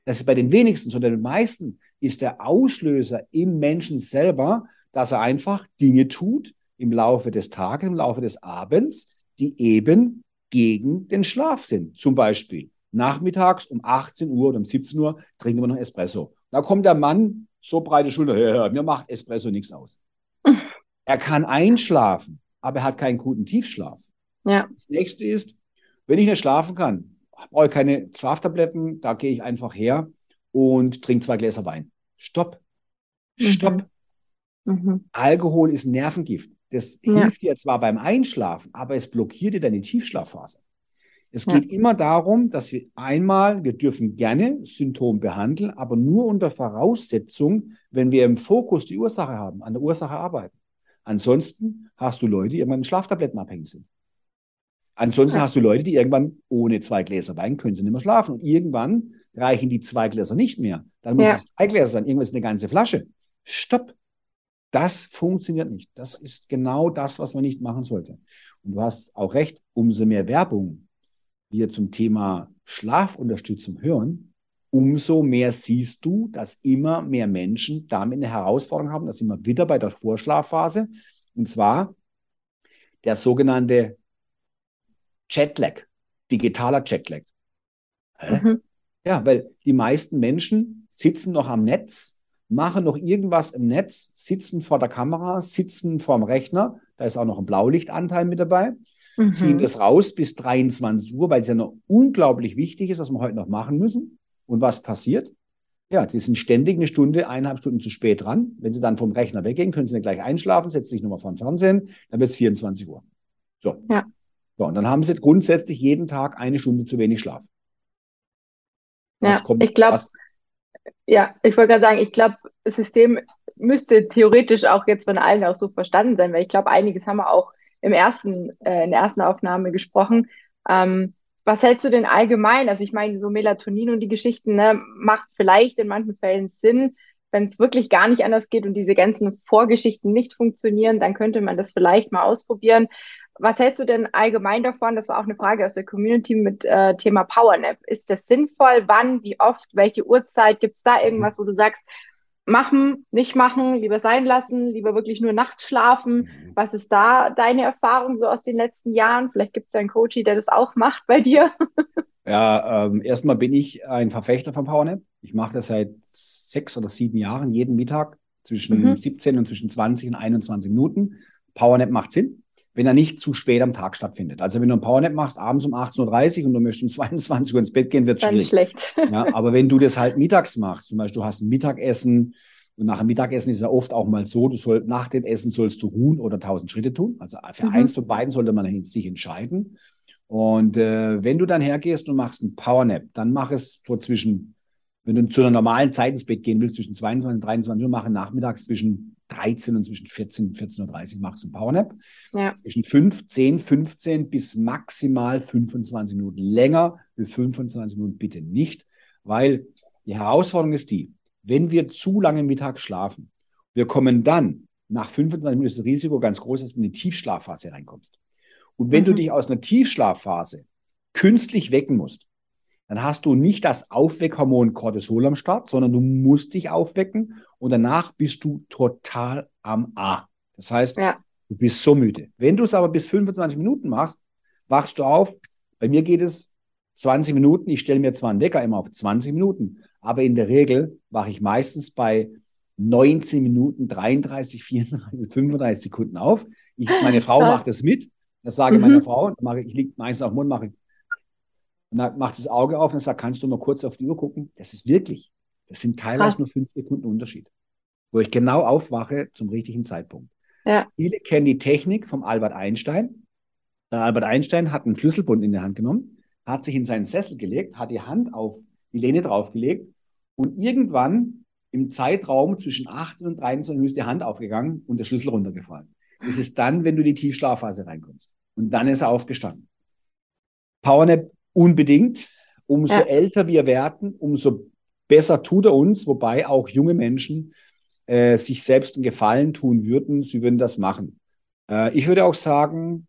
Das ist bei den wenigsten, sondern den meisten ist der Auslöser im Menschen selber, dass er einfach Dinge tut, im Laufe des Tages, im Laufe des Abends, die eben gegen den Schlaf sind. Zum Beispiel nachmittags um 18 Uhr oder um 17 Uhr trinken wir noch Espresso. Da kommt der Mann, so breite Schulter, ja, ja, mir macht Espresso nichts aus. Er kann einschlafen, aber er hat keinen guten Tiefschlaf. Ja. Das nächste ist, wenn ich nicht schlafen kann, brauche ich keine Schlaftabletten, da gehe ich einfach her und trinke zwei Gläser Wein. Stopp. Stopp. Mhm. Mhm. Alkohol ist Nervengift. Das ja. hilft dir zwar beim Einschlafen, aber es blockiert dir deine Tiefschlafphase. Es geht ja. immer darum, dass wir einmal, wir dürfen gerne Symptom behandeln, aber nur unter Voraussetzung, wenn wir im Fokus die Ursache haben, an der Ursache arbeiten. Ansonsten hast du Leute, die irgendwann Schlaftabletten abhängig sind. Ansonsten ja. hast du Leute, die irgendwann ohne zwei Gläser Wein können sie nicht mehr schlafen. Und irgendwann reichen die zwei Gläser nicht mehr. Dann muss es drei Gläser sein. Irgendwann ist eine ganze Flasche. Stopp. Das funktioniert nicht. Das ist genau das, was man nicht machen sollte. Und du hast auch recht, umso mehr Werbung wir zum Thema Schlafunterstützung hören, umso mehr siehst du, dass immer mehr Menschen damit eine Herausforderung haben. Das sind wir wieder bei der Vorschlafphase. Und zwar der sogenannte Jetlag, digitaler Jetlag. Mhm. Ja, weil die meisten Menschen sitzen noch am Netz machen noch irgendwas im Netz, sitzen vor der Kamera, sitzen vorm Rechner, da ist auch noch ein Blaulichtanteil mit dabei, mhm. ziehen das raus bis 23 Uhr, weil es ja noch unglaublich wichtig ist, was wir heute noch machen müssen. Und was passiert? Ja, die sind ständig eine Stunde, eineinhalb Stunden zu spät dran. Wenn sie dann vom Rechner weggehen, können sie dann gleich einschlafen, setzen sich nochmal vor den Fernsehen, dann wird es 24 Uhr. So. Ja. So, und dann haben sie grundsätzlich jeden Tag eine Stunde zu wenig Schlaf. Ja, kommt, ich glaube, ja, ich wollte gerade sagen, ich glaube, das System müsste theoretisch auch jetzt von allen auch so verstanden sein, weil ich glaube, einiges haben wir auch im ersten, äh, in der ersten Aufnahme gesprochen. Ähm, was hältst du denn allgemein? Also ich meine, so Melatonin und die Geschichten ne, macht vielleicht in manchen Fällen Sinn. Wenn es wirklich gar nicht anders geht und diese ganzen Vorgeschichten nicht funktionieren, dann könnte man das vielleicht mal ausprobieren. Was hältst du denn allgemein davon? Das war auch eine Frage aus der Community mit äh, Thema Powernap. Ist das sinnvoll? Wann? Wie oft? Welche Uhrzeit? Gibt es da irgendwas, wo du sagst, machen, nicht machen, lieber sein lassen, lieber wirklich nur nachts schlafen? Mhm. Was ist da deine Erfahrung so aus den letzten Jahren? Vielleicht gibt es ja einen Coach, der das auch macht bei dir. Ja, ähm, erstmal bin ich ein Verfechter von PowerNap. Ich mache das seit sechs oder sieben Jahren, jeden Mittag zwischen mhm. 17 und zwischen 20 und 21 Minuten. PowerNap macht Sinn, wenn er nicht zu spät am Tag stattfindet. Also wenn du einen PowerNap machst, abends um 18.30 Uhr und du möchtest um 22 Uhr ins Bett gehen, wird es schwierig. schlecht. Ja, aber wenn du das halt mittags machst, zum Beispiel du hast ein Mittagessen und nach dem Mittagessen ist ja oft auch mal so, du soll, nach dem Essen sollst du ruhen oder 1000 Schritte tun. Also für mhm. eins von beiden sollte man sich entscheiden. Und äh, wenn du dann hergehst und machst einen Powernap, dann mach es so zwischen, wenn du zu einer normalen Zeit ins Bett gehen willst, zwischen 22 und 23 Uhr, mache nachmittags zwischen 13 und zwischen 14 und 14.30 Uhr machst du einen Powernap. Ja. Zwischen 5, 10, 15 bis maximal 25 Minuten. Länger wie 25 Minuten bitte nicht, weil die Herausforderung ist die, wenn wir zu lange Mittag schlafen, wir kommen dann, nach 25 Minuten ist das Risiko ganz groß, dass du in die Tiefschlafphase reinkommst. Und wenn mhm. du dich aus einer Tiefschlafphase künstlich wecken musst, dann hast du nicht das Aufweckhormon Cortisol am Start, sondern du musst dich aufwecken und danach bist du total am A. Das heißt, ja. du bist so müde. Wenn du es aber bis 25 Minuten machst, wachst du auf. Bei mir geht es 20 Minuten. Ich stelle mir zwar einen Wecker immer auf 20 Minuten, aber in der Regel wache ich meistens bei 19 Minuten, 33, 34, 35 Sekunden auf. Ich, meine Frau macht das mit das sage ich mhm. meiner Frau, mache ich, liege meistens auf dem Mund, mache ich, und dann macht das Auge auf und sagt, kannst du mal kurz auf die Uhr gucken? Das ist wirklich, das sind teilweise ah. nur fünf Sekunden Unterschied, wo ich genau aufwache zum richtigen Zeitpunkt. Ja. Viele kennen die Technik vom Albert Einstein. Der Albert Einstein hat einen Schlüsselbund in der Hand genommen, hat sich in seinen Sessel gelegt, hat die Hand auf die Lehne draufgelegt und irgendwann im Zeitraum zwischen 18 und 23 ist die Hand aufgegangen und der Schlüssel runtergefallen. Das ist dann, wenn du in die Tiefschlafphase reinkommst. Und dann ist er aufgestanden. Powernap unbedingt. Umso ja. älter wir werden, umso besser tut er uns, wobei auch junge Menschen äh, sich selbst einen Gefallen tun würden, sie würden das machen. Äh, ich würde auch sagen,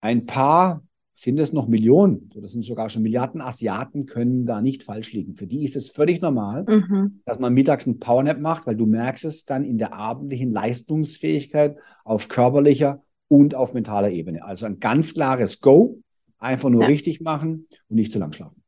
ein paar sind es noch Millionen, oder sind sogar schon Milliarden Asiaten können da nicht falsch liegen. Für die ist es völlig normal, mhm. dass man mittags einen Powernap macht, weil du merkst es dann in der abendlichen Leistungsfähigkeit auf körperlicher und auf mentaler Ebene. Also ein ganz klares Go, einfach nur ja. richtig machen und nicht zu lang schlafen.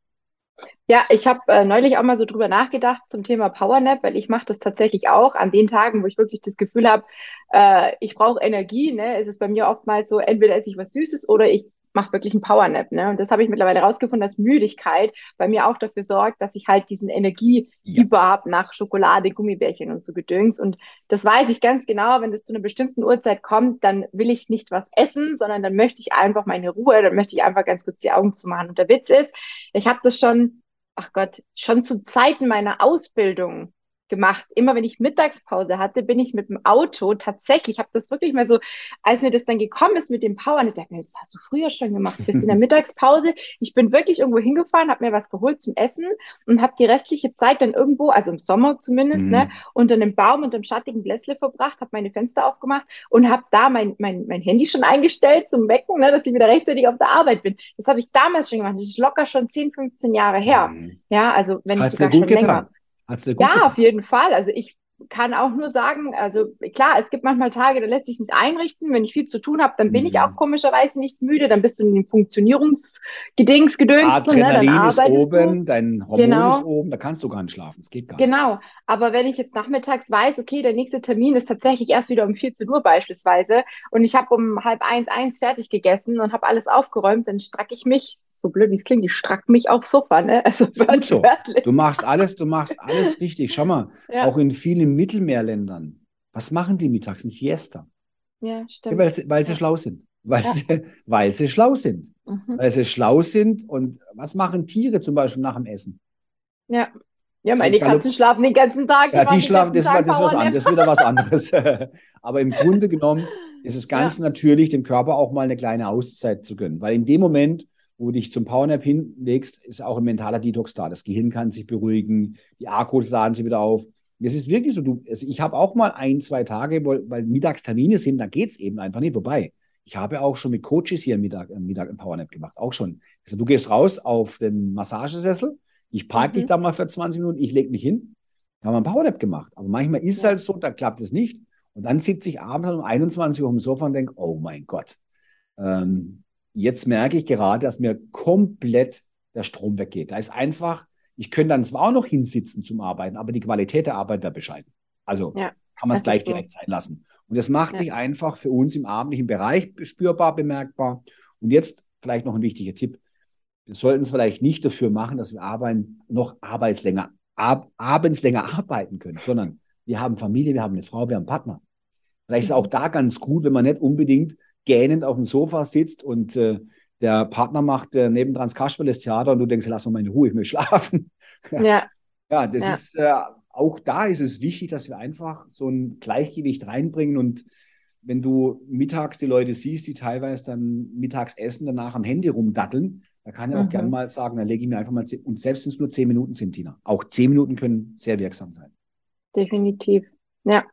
Ja, ich habe äh, neulich auch mal so drüber nachgedacht zum Thema Powernap, weil ich mache das tatsächlich auch an den Tagen, wo ich wirklich das Gefühl habe, äh, ich brauche Energie. Ne? Es ist bei mir oftmals so, entweder esse ich was Süßes oder ich mache wirklich einen Powernap. Ne? Und das habe ich mittlerweile herausgefunden, dass Müdigkeit bei mir auch dafür sorgt, dass ich halt diesen Energie ja. habe nach Schokolade, Gummibärchen und so Gedöns. Und das weiß ich ganz genau, wenn das zu einer bestimmten Uhrzeit kommt, dann will ich nicht was essen, sondern dann möchte ich einfach meine Ruhe, dann möchte ich einfach ganz kurz die Augen zu machen. Und der Witz ist, ich habe das schon, ach Gott, schon zu Zeiten meiner Ausbildung gemacht. Immer wenn ich Mittagspause hatte, bin ich mit dem Auto tatsächlich, ich habe das wirklich mal so, als mir das dann gekommen ist mit dem Power, ich dachte mir, das hast du früher schon gemacht, bist in der Mittagspause. Ich bin wirklich irgendwo hingefahren, habe mir was geholt zum Essen und habe die restliche Zeit dann irgendwo, also im Sommer zumindest, mhm. ne, unter einem Baum und einem schattigen Blässle verbracht, habe meine Fenster aufgemacht und habe da mein, mein, mein Handy schon eingestellt zum Wecken, ne, dass ich wieder rechtzeitig auf der Arbeit bin. Das habe ich damals schon gemacht. Das ist locker schon 10, 15 Jahre her. Mhm. Ja, also wenn Hat's ich sogar schon getan. länger. Ja, auf jeden Fall. Also ich kann auch nur sagen, also klar, es gibt manchmal Tage, da lässt sich nicht einrichten. Wenn ich viel zu tun habe, dann bin mhm. ich auch komischerweise nicht müde. Dann bist du in dem Funktionierungsgedings gedöns Adrenalin ne? dann ist oben, du. dein Hormon genau. ist oben, da kannst du gar nicht schlafen. Es geht gar nicht. Genau. Aber wenn ich jetzt nachmittags weiß, okay, der nächste Termin ist tatsächlich erst wieder um 14 Uhr beispielsweise und ich habe um halb eins, eins fertig gegessen und habe alles aufgeräumt, dann stracke ich mich so blöd wie es klingt, ich strack mich aufs Sofa, ne? Also so. Du machst alles, du machst alles richtig. Schau mal, ja. auch in vielen Mittelmeerländern, was machen die mittags? Ein Siesta. Ja, stimmt. weil, sie, weil sie ja. schlau sind. Weil, ja. sie, weil sie schlau sind. Mhm. Weil sie schlau sind. Und was machen Tiere zum Beispiel nach dem Essen? Ja. Ja, meine Katzen schlafen den ganzen Tag. Ja, die schlafen, das, Tag das, ist was anderes, das ist wieder was anderes. Aber im Grunde genommen ist es ganz natürlich, dem Körper auch mal eine kleine Auszeit zu gönnen. Weil in dem Moment, wo du dich zum Powernap hinlegst, ist auch ein mentaler Detox da. Das Gehirn kann sich beruhigen, die Akkus laden sich wieder auf. Das ist wirklich so. Du, also ich habe auch mal ein, zwei Tage, weil, Mittagstermine sind, da geht es eben einfach nicht vorbei. Ich habe auch schon mit Coaches hier am Mittag, am Mittag ein Powernap gemacht, auch schon. Also du gehst raus auf den Massagesessel, ich parke mhm. dich da mal für 20 Minuten, ich lege mich hin Da haben wir einen Powernap gemacht. Aber manchmal ist es halt so, da klappt es nicht. Und dann sitze ich abends um 21 Uhr auf dem Sofa und denke, oh mein Gott, ähm, jetzt merke ich gerade, dass mir komplett der Strom weggeht. Da ist einfach, ich könnte dann zwar auch noch hinsitzen zum Arbeiten, aber die Qualität der Arbeit wäre bescheiden. Also ja, kann man es gleich so. direkt sein lassen. Und das macht ja. sich einfach für uns im abendlichen Bereich spürbar, bemerkbar. Und jetzt vielleicht noch ein wichtiger Tipp. Wir sollten es vielleicht nicht dafür machen, dass wir arbeiten, noch arbeitslänger, ab, abends länger arbeiten können, sondern wir haben Familie, wir haben eine Frau, wir haben einen Partner. Vielleicht ist es auch da ganz gut, wenn man nicht unbedingt gähnend auf dem Sofa sitzt und äh, der Partner macht äh, nebendran das Kasperles-Theater und du denkst, lass mal in Ruhe, ich will schlafen. Ja. ja, das ja. ist, äh, auch da ist es wichtig, dass wir einfach so ein Gleichgewicht reinbringen und wenn du mittags die Leute siehst, die teilweise dann mittags essen, danach am Handy rumdatteln, da kann ich auch mhm. gerne mal sagen, dann lege ich mir einfach mal, und selbst wenn es nur zehn Minuten sind, Tina, auch zehn Minuten können sehr wirksam sein. Definitiv. Ja,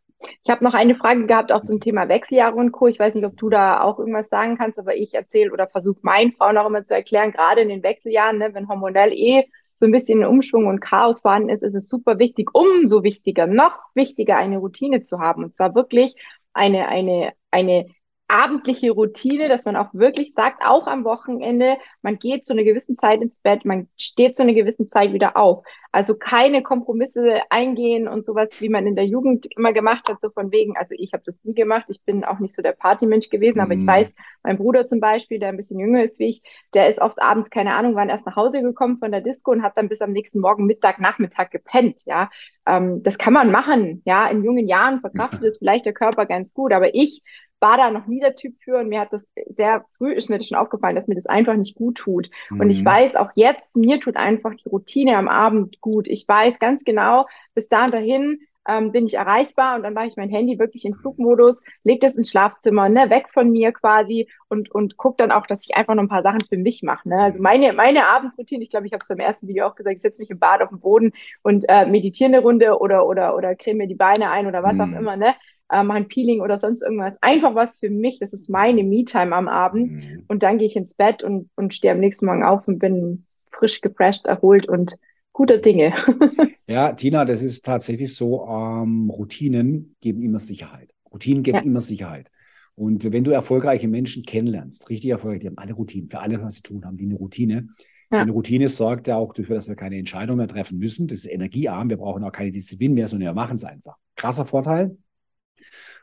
ich habe noch eine Frage gehabt, auch zum Thema Wechseljahre und Co. Ich weiß nicht, ob du da auch irgendwas sagen kannst, aber ich erzähle oder versuche meinen Frauen auch immer zu erklären, gerade in den Wechseljahren, ne, wenn hormonell eh so ein bisschen Umschwung und Chaos vorhanden ist, ist es super wichtig, umso wichtiger, noch wichtiger, eine Routine zu haben. Und zwar wirklich eine, eine, eine abendliche Routine, dass man auch wirklich sagt, auch am Wochenende, man geht zu einer gewissen Zeit ins Bett, man steht zu einer gewissen Zeit wieder auf. Also keine Kompromisse eingehen und sowas, wie man in der Jugend immer gemacht hat, so von wegen, also ich habe das nie gemacht, ich bin auch nicht so der Partymensch gewesen, aber ich mhm. weiß, mein Bruder zum Beispiel, der ein bisschen jünger ist wie ich, der ist oft abends, keine Ahnung, wann erst nach Hause gekommen von der Disco und hat dann bis am nächsten Morgen Mittag, Nachmittag gepennt, ja. Ähm, das kann man machen, ja, in jungen Jahren verkraftet es vielleicht der Körper ganz gut, aber ich war da noch nie der Typ für und mir hat das sehr früh, ist mir das schon aufgefallen, dass mir das einfach nicht gut tut. Mhm. Und ich mhm. weiß auch jetzt, mir tut einfach die Routine am Abend gut. Ich weiß ganz genau, bis da und dahin ähm, bin ich erreichbar und dann mache ich mein Handy wirklich in Flugmodus, lege das ins Schlafzimmer, ne, weg von mir quasi und, und gucke dann auch, dass ich einfach noch ein paar Sachen für mich mache. Ne? Also meine, meine Abendsroutine, ich glaube, ich habe es beim ersten Video auch gesagt, ich setze mich im Bad auf den Boden und äh, meditiere eine Runde oder, oder, oder creme mir die Beine ein oder was mhm. auch immer, ne? Äh, mache ein Peeling oder sonst irgendwas. Einfach was für mich. Das ist meine Me-Time am Abend. Mhm. Und dann gehe ich ins Bett und, und stehe am nächsten Morgen auf und bin frisch gefresht, erholt und guter Dinge. ja, Tina, das ist tatsächlich so. Ähm, Routinen geben immer Sicherheit. Routinen geben ja. immer Sicherheit. Und wenn du erfolgreiche Menschen kennenlernst, richtig erfolgreich, die haben alle Routinen, für alle, was sie tun, haben die eine Routine. Ja. Eine Routine sorgt ja auch dafür, dass wir keine Entscheidung mehr treffen müssen. Das ist energiearm. Wir brauchen auch keine Disziplin mehr, sondern wir machen es einfach. Krasser Vorteil.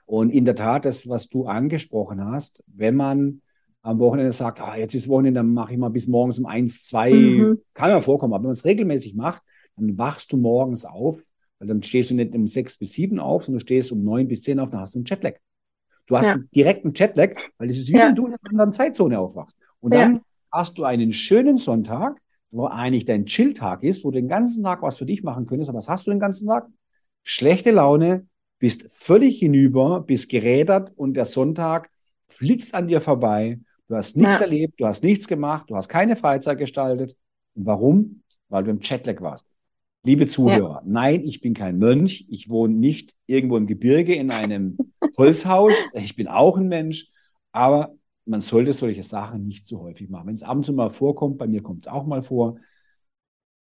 Und in der Tat, das, was du angesprochen hast, wenn man am Wochenende sagt, ah, jetzt ist Wochenende, dann mache ich mal bis morgens um eins, zwei, mhm. kann ja vorkommen, aber wenn man es regelmäßig macht, dann wachst du morgens auf, weil dann stehst du nicht um sechs bis sieben auf, sondern du stehst um neun bis zehn auf, dann hast du einen Jetlag. Du hast ja. direkt einen Jetlag, weil es ist wie ja. wenn du in einer anderen Zeitzone aufwachst. Und dann ja. hast du einen schönen Sonntag, wo eigentlich dein Chilltag ist, wo du den ganzen Tag was für dich machen könntest. Aber was hast du den ganzen Tag? Schlechte Laune, bist völlig hinüber, bist gerädert und der Sonntag flitzt an dir vorbei. Du hast nichts ja. erlebt, du hast nichts gemacht, du hast keine Freizeit gestaltet. Und warum? Weil du im Chatlag warst. Liebe Zuhörer, ja. nein, ich bin kein Mönch. Ich wohne nicht irgendwo im Gebirge in einem Holzhaus. Ich bin auch ein Mensch. Aber man sollte solche Sachen nicht zu häufig machen. Wenn es ab und zu mal vorkommt, bei mir kommt es auch mal vor,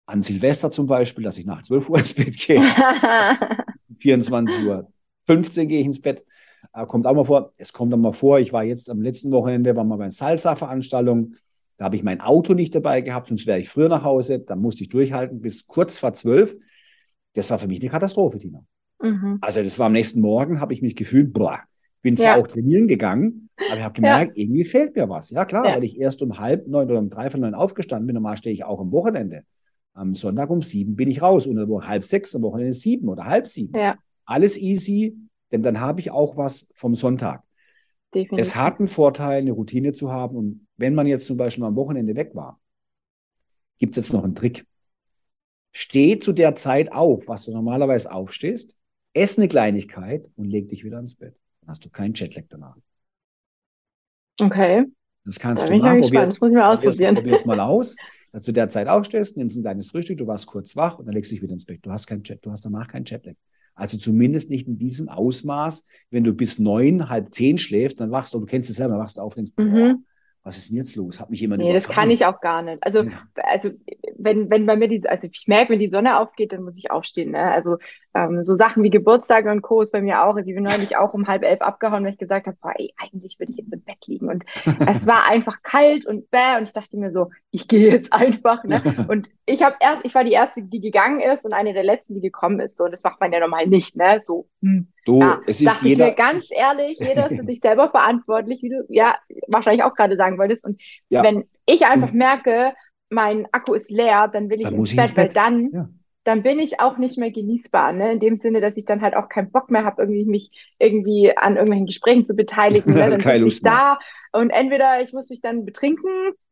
an Silvester zum Beispiel, dass ich nach 12 Uhr ins Bett gehe. 24 Uhr 15 gehe ich ins Bett. Äh, kommt auch mal vor. Es kommt auch mal vor, ich war jetzt am letzten Wochenende, war mal bei einer Salsa-Veranstaltung. Da habe ich mein Auto nicht dabei gehabt, sonst wäre ich früher nach Hause. Da musste ich durchhalten bis kurz vor zwölf. Das war für mich eine Katastrophe, Tina. Mhm. Also das war am nächsten Morgen, habe ich mich gefühlt, boah, bin zwar ja. auch trainieren gegangen, aber ich habe gemerkt, ja. irgendwie fehlt mir was. Ja klar, ja. weil ich erst um halb neun oder um drei von neun aufgestanden bin. Normal stehe ich auch am Wochenende. Am Sonntag um sieben bin ich raus und um halb sechs, am Wochenende sieben oder halb sieben. Ja. Alles easy, denn dann habe ich auch was vom Sonntag. Definitiv. Es hat einen Vorteil, eine Routine zu haben. Und wenn man jetzt zum Beispiel mal am Wochenende weg war, gibt es jetzt noch einen Trick. Steh zu der Zeit auf, was du normalerweise aufstehst, ess eine Kleinigkeit und leg dich wieder ins Bett. Dann hast du keinen Jetlag danach. Okay. Das kannst da du machen. Probier, das muss ich mal ausprobieren. Probier es mal aus. Dass du zu der Zeit aufstehst, nimmst ein kleines Frühstück, du warst kurz wach und dann legst du dich wieder ins Bett. Du hast keinen Jet, du hast danach keinen Jetlag. Also zumindest nicht in diesem Ausmaß. Wenn du bis neun, halb zehn schläfst, dann wachst du, du kennst es selber, wachst auf, denkst, mhm. Was ist denn jetzt los? Hat mich jemand Nee, das kann ich auch gar nicht. Also, Ja. also wenn, wenn bei mir die, also ich merke, wenn die Sonne aufgeht, dann muss ich aufstehen. Ne? Also ähm, so Sachen wie Geburtstage und Co. ist bei mir auch. Also ich bin neulich auch um halb elf abgehauen, weil ich gesagt habe, boah, ey, eigentlich würde ich jetzt im Bett liegen. Und es war einfach kalt und bäh und ich dachte mir so, ich gehe jetzt einfach. Ne? Und ich habe erst, ich war die erste, die gegangen ist und eine der letzten, die gekommen ist. So, und das macht man ja normal nicht, ne? So, hm. Du, Ja, es ist dachte ich jeder. mir ganz ehrlich, jeder ist für sich selber verantwortlich, wie du ja wahrscheinlich auch gerade sagen wolltest. Und Ja. wenn ich einfach merke, mein Akku ist leer, dann will ich Dann ins muss ich Bett, ins weil Bett. dann, Ja. dann bin ich auch nicht mehr genießbar, ne? In dem Sinne, dass ich dann halt auch keinen Bock mehr habe, irgendwie mich irgendwie an irgendwelchen Gesprächen zu beteiligen. Ne? Dann Lust ich da und entweder ich muss mich dann betrinken,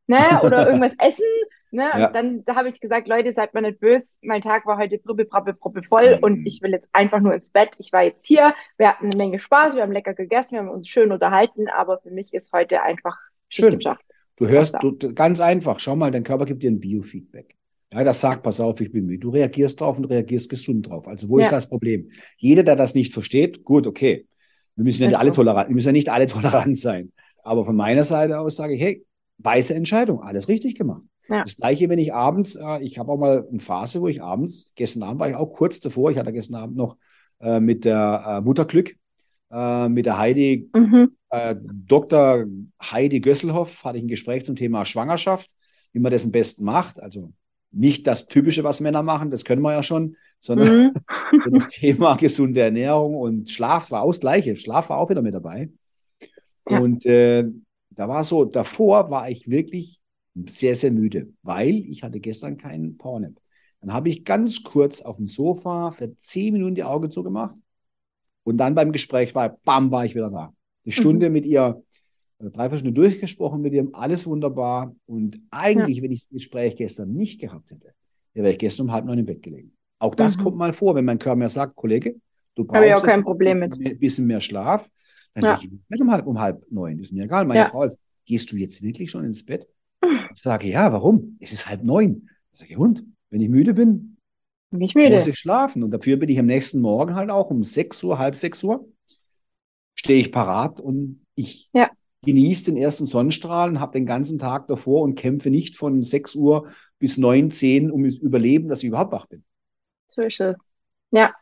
ne, oder irgendwas essen. Ne? Und Ja. dann da habe ich gesagt, Leute, seid mal nicht böse. Mein Tag war heute bribbel, brabbel, brabbel voll Mhm. und ich will jetzt einfach nur ins Bett. Ich war jetzt hier, wir hatten eine Menge Spaß, wir haben lecker gegessen, wir haben uns schön unterhalten, aber für mich ist heute einfach Schön. Du hörst, du, ganz einfach, schau mal, dein Körper gibt dir ein Biofeedback. Ja, das sagt, pass auf, ich bin müde. Du reagierst drauf und reagierst gesund drauf. Also wo Ja. ist das Problem? Jeder, der das nicht versteht, gut, okay. Wir müssen ja nicht alle tolerant, wir müssen ja nicht alle tolerant sein. Aber von meiner Seite aus sage ich, hey, weise Entscheidung, alles richtig gemacht. Ja. Das gleiche, wenn ich abends, äh, ich habe auch mal eine Phase, wo ich abends, gestern Abend war ich auch kurz davor, ich hatte gestern Abend noch äh, mit der äh, Mutterglück, äh, mit der Heidi Mhm. äh, Dr. Heidi Gösselhoff hatte ich ein Gespräch zum Thema Schwangerschaft, wie man das am besten macht. Also nicht das Typische, was Männer machen, das können wir ja schon, sondern Mhm. das Thema gesunde Ernährung und Schlaf war auch das Gleiche. Schlaf war auch wieder mit dabei. Ja. Und äh, da war so, davor war ich wirklich sehr, sehr müde, weil ich hatte gestern keinen Powernap. Dann habe ich ganz kurz auf dem Sofa für zehn Minuten die Augen zugemacht und dann beim Gespräch war, bam, war ich wieder da. Eine Stunde mit ihr, äh, drei, vier Stunden durchgesprochen mit ihr, alles wunderbar. Und eigentlich, wenn ich das Gespräch gestern nicht gehabt hätte, wäre ich gestern um halb neun im Bett gelegen. Auch das Mhm. kommt mal vor, wenn mein Körper mir sagt, Kollege, du brauchst auch kein Problem mit. ein bisschen mehr Schlaf, dann Ja. lege ich um halb, um halb neun. Ist mir egal. Meine Ja. Frau ist, gehst du jetzt wirklich schon ins Bett? Ich sage, ja, warum? Es ist halb neun. Ich sage, Hund, wenn ich müde bin, Bin ich müde. muss ich schlafen. Und dafür bin ich am nächsten Morgen halt auch um 6 Uhr, halb 6 Uhr, stehe ich parat und ich Ja. genieße den ersten Sonnenstrahl und habe den ganzen Tag davor und kämpfe nicht von 6 Uhr bis 9, 10 um das Überleben, dass ich überhaupt wach bin. So ist es. Ja,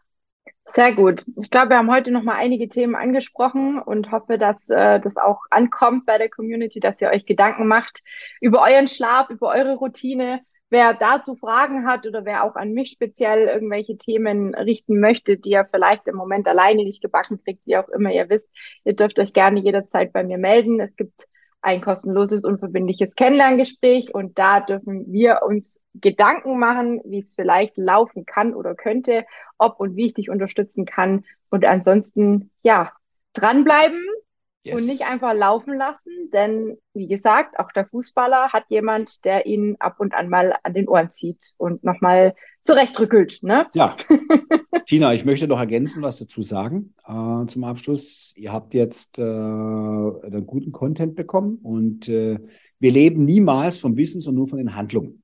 sehr gut. Ich glaube, wir haben heute noch mal einige Themen angesprochen und hoffe, dass äh, das auch ankommt bei der Community, dass ihr euch Gedanken macht über euren Schlaf, über eure Routine. Wer dazu Fragen hat oder wer auch an mich speziell irgendwelche Themen richten möchte, die ihr vielleicht im Moment alleine nicht gebacken kriegt, wie auch immer ihr wisst, ihr dürft euch gerne jederzeit bei mir melden. Es gibt ein kostenloses, unverbindliches Kennenlerngespräch und da dürfen wir uns Gedanken machen, wie es vielleicht laufen kann oder könnte, ob und wie ich dich unterstützen kann. Und ansonsten, ja, dranbleiben Yes. und nicht einfach laufen lassen, denn wie gesagt, auch der Fußballer hat jemand, der ihn ab und an mal an den Ohren zieht und nochmal zurechtrückelt, ne? Ja, Tina, ich möchte noch ergänzen, was dazu sagen äh, zum Abschluss. Ihr habt jetzt äh, einen guten Content bekommen und äh, wir leben niemals vom Wissen, sondern nur von den Handlungen.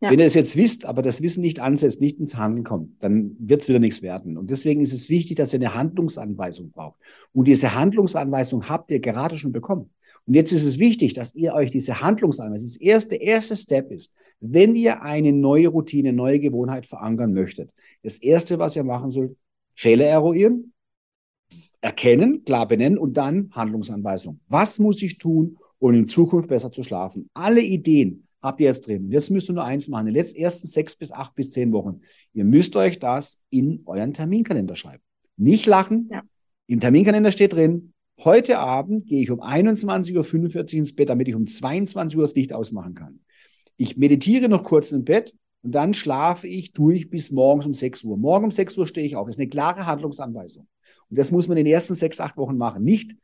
Ja. Wenn ihr es jetzt wisst, aber das Wissen nicht ansetzt, nicht ins Handeln kommt, dann wird es wieder nichts werden. Und deswegen ist es wichtig, dass ihr eine Handlungsanweisung braucht. Und diese Handlungsanweisung habt ihr gerade schon bekommen. Und jetzt ist es wichtig, dass ihr euch diese Handlungsanweisung, das erste, erste Step ist, wenn ihr eine neue Routine, neue Gewohnheit verankern möchtet. Das erste, was ihr machen sollt, Fehler eruieren, erkennen, klar benennen und dann Handlungsanweisung. Was muss ich tun, um in Zukunft besser zu schlafen? Alle Ideen habt ihr jetzt drin. Jetzt müsst ihr nur eins machen. In den letzten ersten sechs bis acht bis zehn Wochen. Ihr müsst euch das in euren Terminkalender schreiben. Nicht lachen. Ja. Im Terminkalender steht drin, heute Abend gehe ich um 21.45 Uhr ins Bett, damit ich um 22 Uhr das Licht ausmachen kann. Ich meditiere noch kurz im Bett und dann schlafe ich durch bis morgens um 6 Uhr. Morgen um 6 Uhr stehe ich auf. Das ist eine klare Handlungsanweisung. Und das muss man in den ersten sechs, acht Wochen machen. Nicht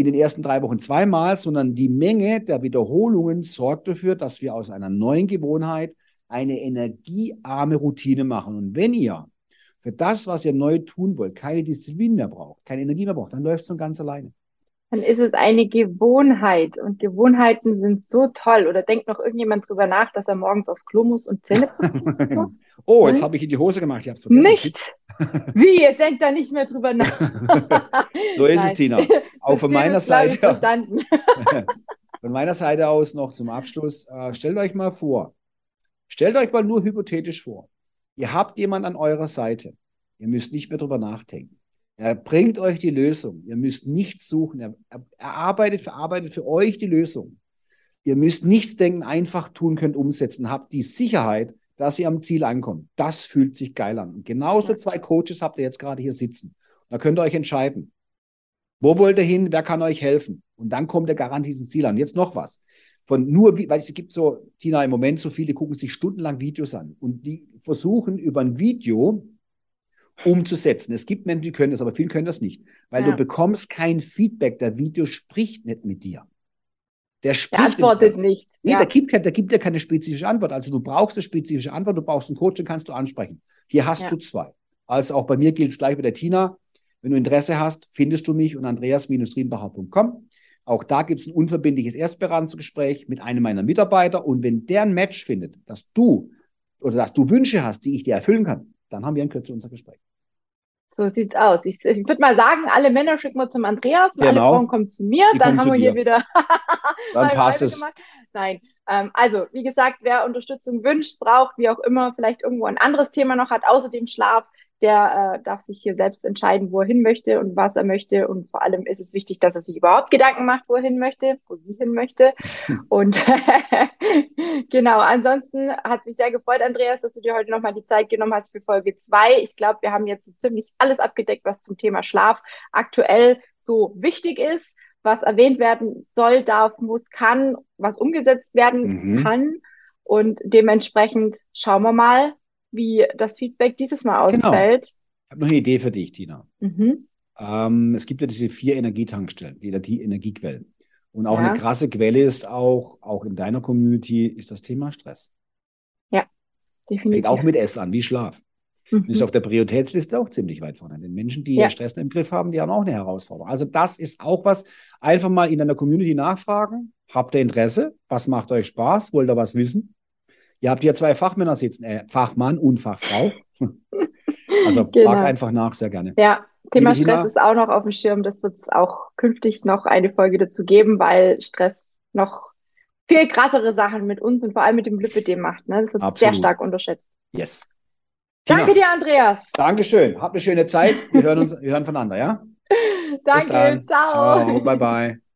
in den ersten drei Wochen zweimal, sondern die Menge der Wiederholungen sorgt dafür, dass wir aus einer neuen Gewohnheit eine energiearme Routine machen. Und wenn ihr für das, was ihr neu tun wollt, keine Disziplin mehr braucht, keine Energie mehr braucht, dann läuft es von ganz alleine. Dann ist es eine Gewohnheit und Gewohnheiten sind so toll. Oder denkt noch irgendjemand drüber nach, dass er morgens aufs Klo muss und Zähne putzen muss? oh, jetzt Nein? habe ich in die Hose gemacht, ich habe es vergessen. Nicht? Wie? Ihr denkt da nicht mehr drüber nach. So ist es, Nein. Tina. Auch von meiner Seite. Verstanden. Von meiner Seite aus noch zum Abschluss, äh, stellt euch mal vor, stellt euch mal nur hypothetisch vor, ihr habt jemanden an eurer Seite, ihr müsst nicht mehr drüber nachdenken. Er bringt euch die Lösung. Ihr müsst nichts suchen. Er, er, arbeitet, verarbeitet für euch die Lösung. Ihr müsst nichts denken, einfach tun könnt, umsetzen. Habt die Sicherheit, dass ihr am Ziel ankommt. Das fühlt sich geil an. Und genauso zwei Coaches habt ihr jetzt gerade hier sitzen. Da könnt ihr euch entscheiden. Wo wollt ihr hin? Wer kann euch helfen? Und dann kommt der garantiert ins Ziel an. Jetzt noch was. Von nur, weil es gibt so, Tina, im Moment so viele, gucken sich stundenlang Videos an. Und die versuchen über ein Video umzusetzen. Es gibt Menschen, die können das, aber viele können das nicht, weil ja. du bekommst kein Feedback. Der Video spricht nicht mit dir. Der spricht. Der antwortet nicht. Nee, ja. der, gibt, der gibt dir keine spezifische Antwort. Also du brauchst eine spezifische Antwort, du brauchst einen Coach, den kannst du ansprechen. Hier hast ja. du zwei. Also auch bei mir gilt es gleich bei der Tina. Wenn du Interesse hast, findest du mich und andreas-riembacher.com. Auch da gibt es ein unverbindliches Erstberatungsgespräch mit einem meiner Mitarbeiter. Und wenn der ein Match findet, dass du oder dass du Wünsche hast, die ich dir erfüllen kann, dann haben wir ein kürzer unser Gespräch. So sieht's aus. Ich, ich würde mal sagen, alle Männer schicken wir zum Andreas und genau. alle Frauen kommen zu mir. Die dann haben wir hier wieder. dann passt es. Gemacht. Nein. Ähm, also, wie gesagt, wer Unterstützung wünscht, braucht, wie auch immer, vielleicht irgendwo ein anderes Thema noch hat, außer dem Schlaf, der äh, darf sich hier selbst entscheiden, wo er hin möchte und was er möchte. Und vor allem ist es wichtig, dass er sich überhaupt Gedanken macht, wo er hin möchte, wo sie hin möchte. Und genau, ansonsten hat mich sehr gefreut, Andreas, dass du dir heute nochmal die Zeit genommen hast für Folge zwei. Ich glaube, wir haben jetzt so ziemlich alles abgedeckt, was zum Thema Schlaf aktuell so wichtig ist, was erwähnt werden soll, darf, muss, kann, was umgesetzt werden mhm. kann. Und dementsprechend schauen wir mal, wie das Feedback dieses Mal genau. ausfällt. Genau. Ich habe noch eine Idee für dich, Tina. Mhm. Ähm, es gibt ja diese vier Energietankstellen, die Energiequellen. Und auch ja. eine krasse Quelle ist auch, auch in deiner Community, ist das Thema Stress. Ja, definitiv. Fängt auch mit S an, wie Schlaf. Mhm. Ist auf der Prioritätsliste auch ziemlich weit vorne. Den Menschen, die ja. Stress im Griff haben, die haben auch eine Herausforderung. Also das ist auch was, einfach mal in deiner Community nachfragen. Habt ihr Interesse? Was macht euch Spaß? Wollt ihr was wissen? Ihr habt hier zwei Fachmänner sitzen, äh, Fachmann und Fachfrau. also genau. fragt einfach nach, sehr gerne. Ja, Thema Liebe Stress Tina, ist auch noch auf dem Schirm. Das wird es auch künftig noch eine Folge dazu geben, weil Stress noch viel krassere Sachen mit uns und vor allem mit dem Lipidem macht. Ne? Das wird Absolut. sehr stark unterschätzt. Yes. Tina, Danke dir, Andreas. Dankeschön. Habt eine schöne Zeit. Wir hören uns, wir hören voneinander, ja? Danke. Ciao. Ciao. Bye, bye.